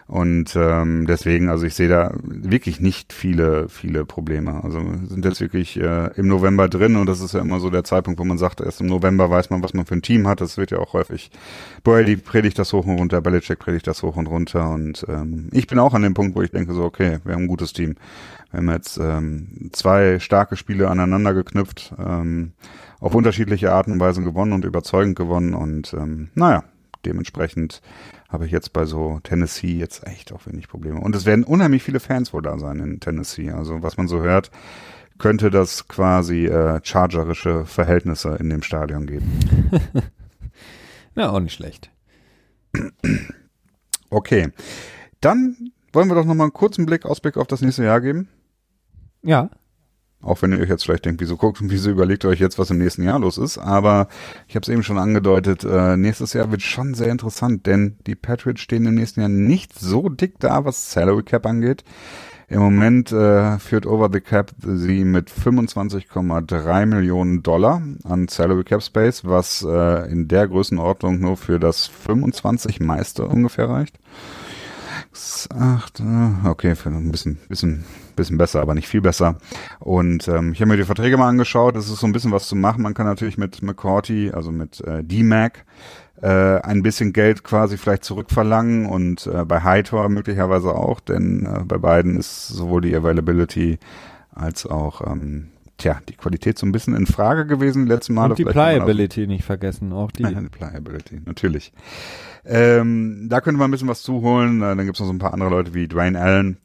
Und ähm, deswegen, also ich sehe da wirklich nicht viele, viele Probleme. Also sind jetzt wirklich äh, im November drin und das ist ja immer so der Zeitpunkt, wo man sagt, erst im November weiß man, was man für ein Team hat. Das wird ja auch häufig. Brady predigt das hoch und runter, Belichick predigt das hoch und runter und ähm, ich bin auch an dem Punkt, wo ich denke so, okay, wir haben ein gutes Team. Wir haben jetzt ähm, zwei starke Spiele aneinander geknüpft, ähm, auf unterschiedliche Arten und Weisen gewonnen und überzeugend gewonnen und ähm, naja, dementsprechend habe ich jetzt bei so Tennessee jetzt echt auch wenig Probleme. Und es werden unheimlich viele Fans wohl da sein in Tennessee. Also was man so hört, könnte das quasi äh, chargerische Verhältnisse in dem Stadion geben. ja, auch nicht schlecht. Okay. Dann wollen wir doch nochmal einen kurzen Blick, Ausblick auf das nächste Jahr geben. Ja. Auch wenn ihr euch jetzt vielleicht denkt, wieso guckt und wieso überlegt ihr euch jetzt, was im nächsten Jahr los ist. Aber ich habe es eben schon angedeutet, äh, nächstes Jahr wird schon sehr interessant, denn die Patriots stehen im nächsten Jahr nicht so dick da, was Salary Cap angeht. Im Moment äh, führt Over the Cap sie mit 25,3 Millionen Dollar an Salary Cap Space, was äh, in der Größenordnung nur für das 25 meiste ungefähr reicht. 8, äh, okay, für ein bisschen, bisschen bisschen besser, aber nicht viel besser. Und ähm, ich habe mir die Verträge mal angeschaut. Es ist so ein bisschen was zu machen. Man kann natürlich mit McCourty, also mit äh, D-Mac, äh, ein bisschen Geld quasi vielleicht zurückverlangen und äh, bei Hightor möglicherweise auch, denn äh, bei beiden ist sowohl die Availability als auch ähm, tja, die Qualität so ein bisschen in Frage gewesen letzten Mal. Und die Pliability nicht vergessen, auch die. Ja, die Pliability, natürlich. Ähm, da könnte man ein bisschen was zuholen. Äh, dann gibt es noch so ein paar andere Leute wie Dwayne Allen,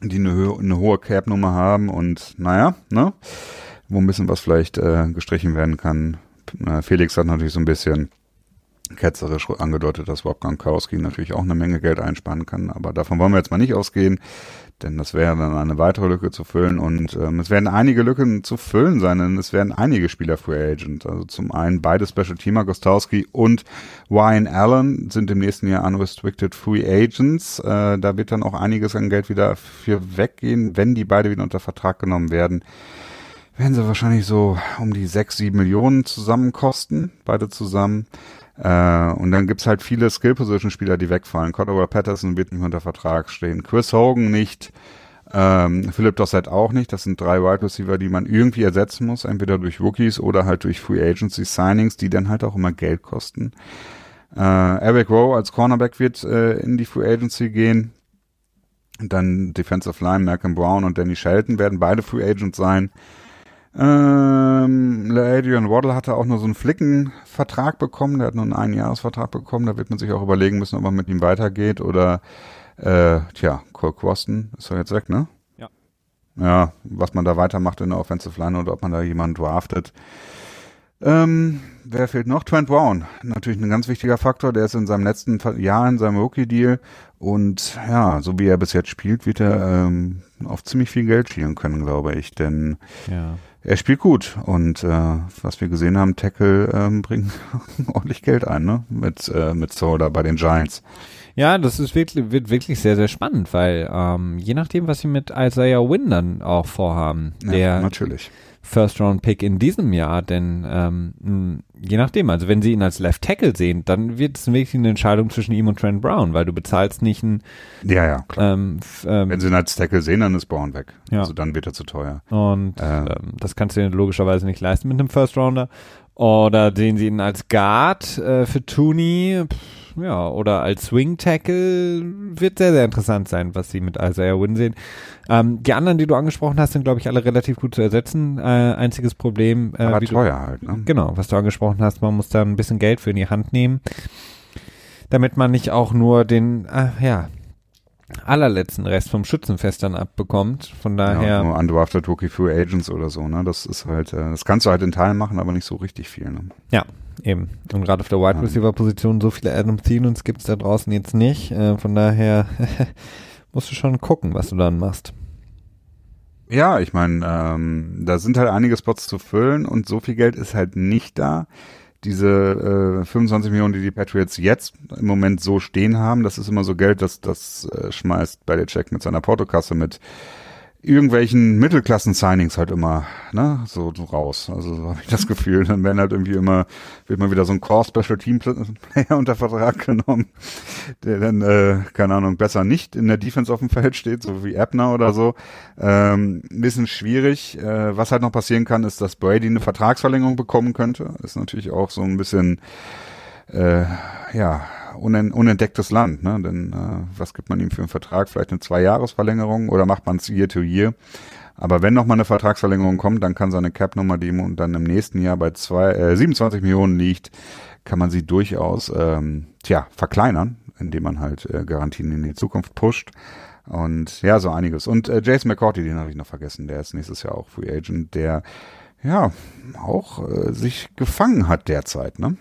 die eine, eine hohe Cap-Nummer haben und naja, ne, wo ein bisschen was vielleicht äh, gestrichen werden kann. Äh, Felix hat natürlich so ein bisschen ketzerisch angedeutet, dass Rob Gronkowski natürlich auch eine Menge Geld einsparen kann, aber davon wollen wir jetzt mal nicht ausgehen, denn das wäre dann eine weitere Lücke zu füllen und ähm, es werden einige Lücken zu füllen sein, denn es werden einige Spieler Free Agent. Also zum einen beide Special Teamer, Gostowski und Ryan Allen sind im nächsten Jahr unrestricted Free Agents. Äh, da wird dann auch einiges an Geld wieder für weggehen, wenn die beide wieder unter Vertrag genommen werden werden sie wahrscheinlich so um die sechs, sieben Millionen zusammen kosten, beide zusammen. Äh, und dann gibt's halt viele Skill-Position-Spieler, die wegfallen. Cordova Patterson wird nicht unter Vertrag stehen. Chris Hogan nicht. Ähm, Philip Dossett auch nicht. Das sind drei Wide Receiver, die man irgendwie ersetzen muss, entweder durch Rookies oder halt durch Free Agency Signings, die dann halt auch immer Geld kosten. Äh, Eric Rowe als Cornerback wird äh, in die Free Agency gehen. dann Defensive Line, Malcolm Brown und Danny Shelton werden beide Free Agents sein. Ähm, Adrian Waddle hatte auch nur so einen Flickenvertrag bekommen, der hat nur einen Einjahresvertrag bekommen, da wird man sich auch überlegen müssen, ob man mit ihm weitergeht oder äh, tja, Cole Quasten ist doch jetzt weg, ne? Ja. Ja, was man da weitermacht in der Offensive Line oder ob man da jemanden draftet. Ähm, wer fehlt noch? Trent Brown. Natürlich ein ganz wichtiger Faktor. Der ist in seinem letzten Jahr in seinem Rookie-Deal. Und ja, so wie er bis jetzt spielt, wird er ähm, auf ziemlich viel Geld spielen können, glaube ich. Denn ja. Er spielt gut. Und äh, was wir gesehen haben, Tackle ähm, bringt ordentlich Geld ein, ne? Mit, äh, mit Soda bei den Giants. Ja, das ist wirklich, wird wirklich sehr, sehr spannend, weil ähm, je nachdem, was sie mit Isaiah Wynn dann auch vorhaben, Ja, der natürlich. First-Round-Pick in diesem Jahr, denn ähm, mh, je nachdem, also wenn sie ihn als Left Tackle sehen, dann wird es wirklich eine Entscheidung zwischen ihm und Trent Brown, weil du bezahlst nicht einen Ja, ja, klar. ähm, ähm, Wenn sie ihn als Tackle sehen, dann ist Brown weg. Ja. Also dann wird er zu teuer. Und Ähm. ähm, das kannst du dir logischerweise nicht leisten mit einem First Rounder. Oder sehen sie ihn als Guard äh, für Tooney, ja, oder als Swing Tackle wird sehr, sehr interessant sein, was sie mit Isaiah Wynn sehen. Ähm, die anderen, die du angesprochen hast, sind, glaube ich, alle relativ gut zu ersetzen. Äh, einziges Problem, äh, Aber wie du, teuer halt, ne? genau, was du angesprochen hast, man muss da ein bisschen Geld für in die Hand nehmen, damit man nicht auch nur den, äh, ja, allerletzten Rest vom Schützenfest dann abbekommt. Von daher. Ja, nur undrafted Rookie Free Agents oder so, ne? Das ist halt, äh, das kannst du halt in Teilen machen, aber nicht so richtig viel, ne? Ja, eben. Und gerade auf der Wide. Receiver Position so viele Adam Thielens gibt's da draußen jetzt nicht. Äh, von daher musst du schon gucken, was du dann machst. Ja, ich meine, ähm, da sind halt einige Spots zu füllen und so viel Geld ist halt nicht da. Diese äh, 25 Millionen, die die Patriots jetzt im Moment so stehen haben, das ist immer so Geld, das das äh, schmeißt Belichick mit seiner Portokasse mit irgendwelchen Mittelklassen-Signings halt immer, ne, so, so raus. Also so habe ich das Gefühl, dann werden halt irgendwie immer, wird mal wieder so ein Core-Special-Team-Player unter Vertrag genommen, der dann, äh, keine Ahnung, besser nicht in der Defense auf dem Feld steht, so wie Ebner oder so. Ähm, ein bisschen schwierig. Äh, was halt noch passieren kann, ist, dass Brady eine Vertragsverlängerung bekommen könnte. Ist natürlich auch so ein bisschen, äh, ja, unentdecktes Land, ne? Denn äh, was gibt man ihm für einen Vertrag? Vielleicht eine Zwei-Jahres-Verlängerung oder macht man es Year to Year? Aber wenn noch mal eine Vertragsverlängerung kommt, dann kann seine Cap-Nummer, die ihm dann im nächsten Jahr bei zwei, äh, 27 Millionen liegt, kann man sie durchaus ähm, tja, verkleinern, indem man halt äh, Garantien in die Zukunft pusht. Und ja, so einiges. Und äh, Jason McCourty, den habe ich noch vergessen, der ist nächstes Jahr auch Free Agent, der ja auch äh, sich gefangen hat derzeit, ne?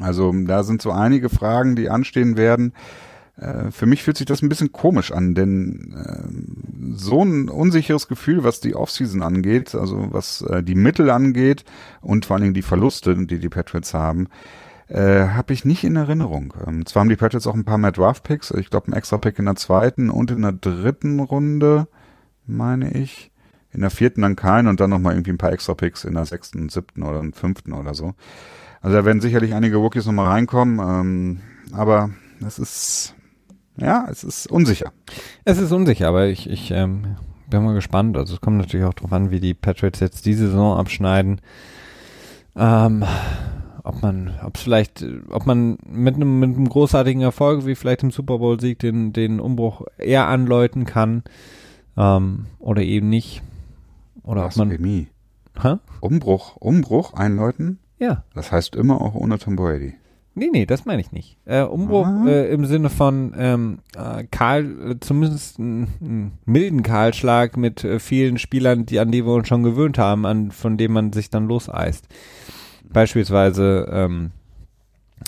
Also da sind so einige Fragen, die anstehen werden. Äh, für mich fühlt sich das ein bisschen komisch an, denn äh, so ein unsicheres Gefühl, was die Offseason angeht, also was äh, die Mittel angeht und vor allen Dingen die Verluste, die die Patriots haben, äh, habe ich nicht in Erinnerung. Ähm, zwar haben die Patriots auch ein paar mehr Draft-Picks, ich glaube ein extra Pick in der zweiten und in der dritten Runde, meine ich. In der vierten dann keinen und dann nochmal irgendwie ein paar extra Picks in der sechsten, siebten oder fünften oder so. Also da werden sicherlich einige Rookies nochmal reinkommen, ähm, aber es ist, ja, es ist unsicher. Es ist unsicher, aber ich, ich ähm, bin mal gespannt. Also es kommt natürlich auch drauf an, wie die Patriots jetzt diese Saison abschneiden. Ähm, ob man, ob es vielleicht, ob man mit einem, mit einem großartigen Erfolg wie vielleicht im Super Bowl Sieg den, den Umbruch eher anläuten kann ähm, oder eben nicht. Oder ob man, Blasphemie. hä? Umbruch, Umbruch einläuten, Ja, das heißt immer auch ohne Tom Brady. nee, nee, das meine ich nicht. Äh, Umbruch Ah. äh, im Sinne von ähm, äh, Karl, äh, zumindest einen, milden Kahlschlag mit äh, vielen Spielern, die an die wir uns schon gewöhnt haben, an von denen man sich dann loseist. Beispielsweise ähm,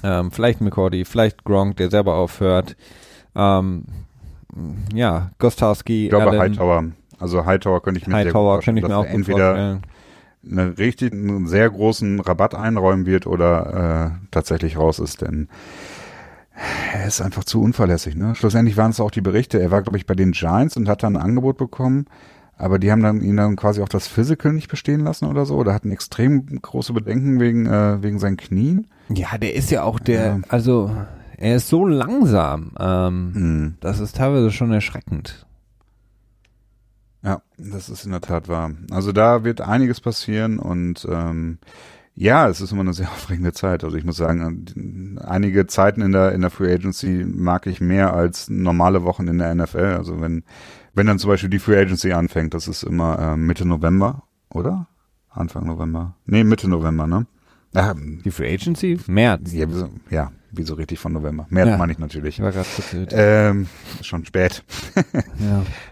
ähm, vielleicht McCordy, vielleicht Gronk, der selber aufhört. Ähm, ja, Gostowski, Ich glaube Allen, Hightower, also Hightower könnte ich mir sehr gut Hightower vorstellen, könnte ich mir auch er entweder vorstellen. Einen richtig, einen sehr großen Rabatt einräumen wird oder äh, tatsächlich raus ist, denn er ist einfach zu unverlässig. Ne? Schlussendlich waren es auch die Berichte. Er war, glaube ich, bei den Giants und hat dann ein Angebot bekommen, aber die haben dann ihn dann quasi auch das Physical nicht bestehen lassen oder so. Oder hatten extrem große Bedenken wegen äh, wegen seinen Knien. Ja, der ist ja auch der, also er ist so langsam. Ähm, Hm. Das ist teilweise schon erschreckend. Ja, das ist in der Tat wahr. Also da wird einiges passieren und ähm, ja, es ist immer eine sehr aufregende Zeit. Also ich muss sagen, einige Zeiten in der in der Free Agency mag ich mehr als normale Wochen in der NFL. Also wenn wenn dann zum Beispiel die Free Agency anfängt, das ist immer äh, Mitte November, oder? Anfang November? Nee, Mitte November, ne? Ja, Die Free Agency? März. ja, wieso, ja, wieso richtig von November? März Ja. meine ich natürlich. Ich war Ähm, schon spät.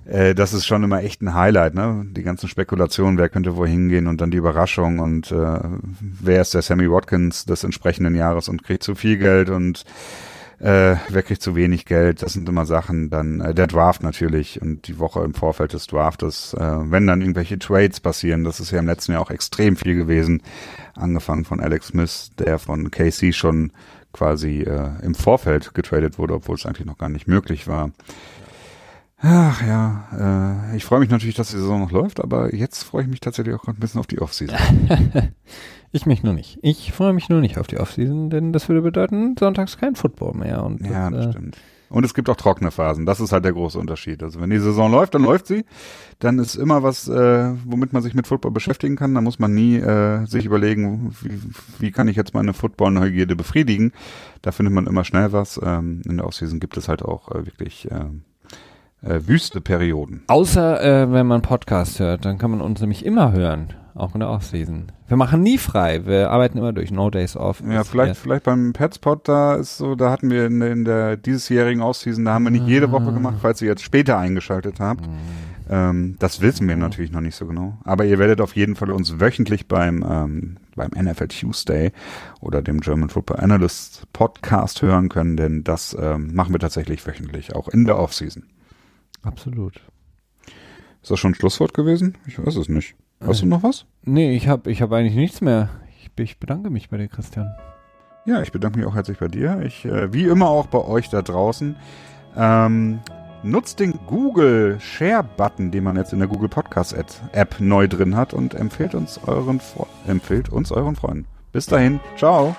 ja. Äh, das ist schon immer echt ein Highlight, ne? Die ganzen Spekulationen, wer könnte wohin gehen und dann die Überraschung und äh, wer ist der Sammy Watkins des entsprechenden Jahres und kriegt zu viel Geld und äh, wer kriegt zu wenig Geld, das sind immer Sachen, dann äh, der Draft natürlich und die Woche im Vorfeld des Draftes, äh, wenn dann irgendwelche Trades passieren, das ist ja im letzten Jahr auch extrem viel gewesen, angefangen von Alex Smith, der von KC schon quasi äh, im Vorfeld getradet wurde, obwohl es eigentlich noch gar nicht möglich war. Ach ja, äh, ich freue mich natürlich, dass die Saison noch läuft, aber jetzt freue ich mich tatsächlich auch gerade ein bisschen auf die Offseason. ich mich nur nicht. Ich freue mich nur nicht auf die Offseason, denn das würde bedeuten, sonntags kein Football mehr. Und ja, das, das äh, stimmt. Und es gibt auch trockene Phasen. Das ist halt der große Unterschied. Also wenn die Saison läuft, dann läuft sie. Dann ist immer was, äh, womit man sich mit Football beschäftigen kann. Da muss man nie äh, sich überlegen, wie, wie kann ich jetzt meine Football-Neugierde befriedigen. Da findet man immer schnell was. Ähm, in der Offseason gibt es halt auch äh, wirklich äh, äh, wüste Perioden. Außer äh, wenn man Podcast hört, dann kann man uns nämlich immer hören, auch in der Offseason. Wir machen nie frei, wir arbeiten immer durch No Days Off. Ja, vielleicht, hier. vielleicht beim Petspot, da ist so, da hatten wir in, in der diesjährigen Offseason, da haben wir nicht jede Woche gemacht, falls ihr jetzt später eingeschaltet habt. Mhm. Ähm, das wissen wir natürlich noch nicht so genau. Aber ihr werdet auf jeden Fall uns wöchentlich beim, ähm, beim NFL Tuesday oder dem German Football Analyst Podcast hören können, denn das ähm, machen wir tatsächlich wöchentlich, auch in der Offseason. Absolut. Ist das schon ein Schlusswort gewesen? Ich weiß es nicht. Hast äh, du noch was? Nee, ich habe ich hab eigentlich nichts mehr. Ich, ich, bedanke mich bei dir, Christian. Ja, ich bedanke mich auch herzlich bei dir. Ich, äh, wie immer auch bei euch da draußen. Ähm, nutzt den Google Share Button, den man jetzt in der Google Podcast App neu drin hat und empfehlt uns euren empfehlt uns euren Freunden. Bis dahin, ciao.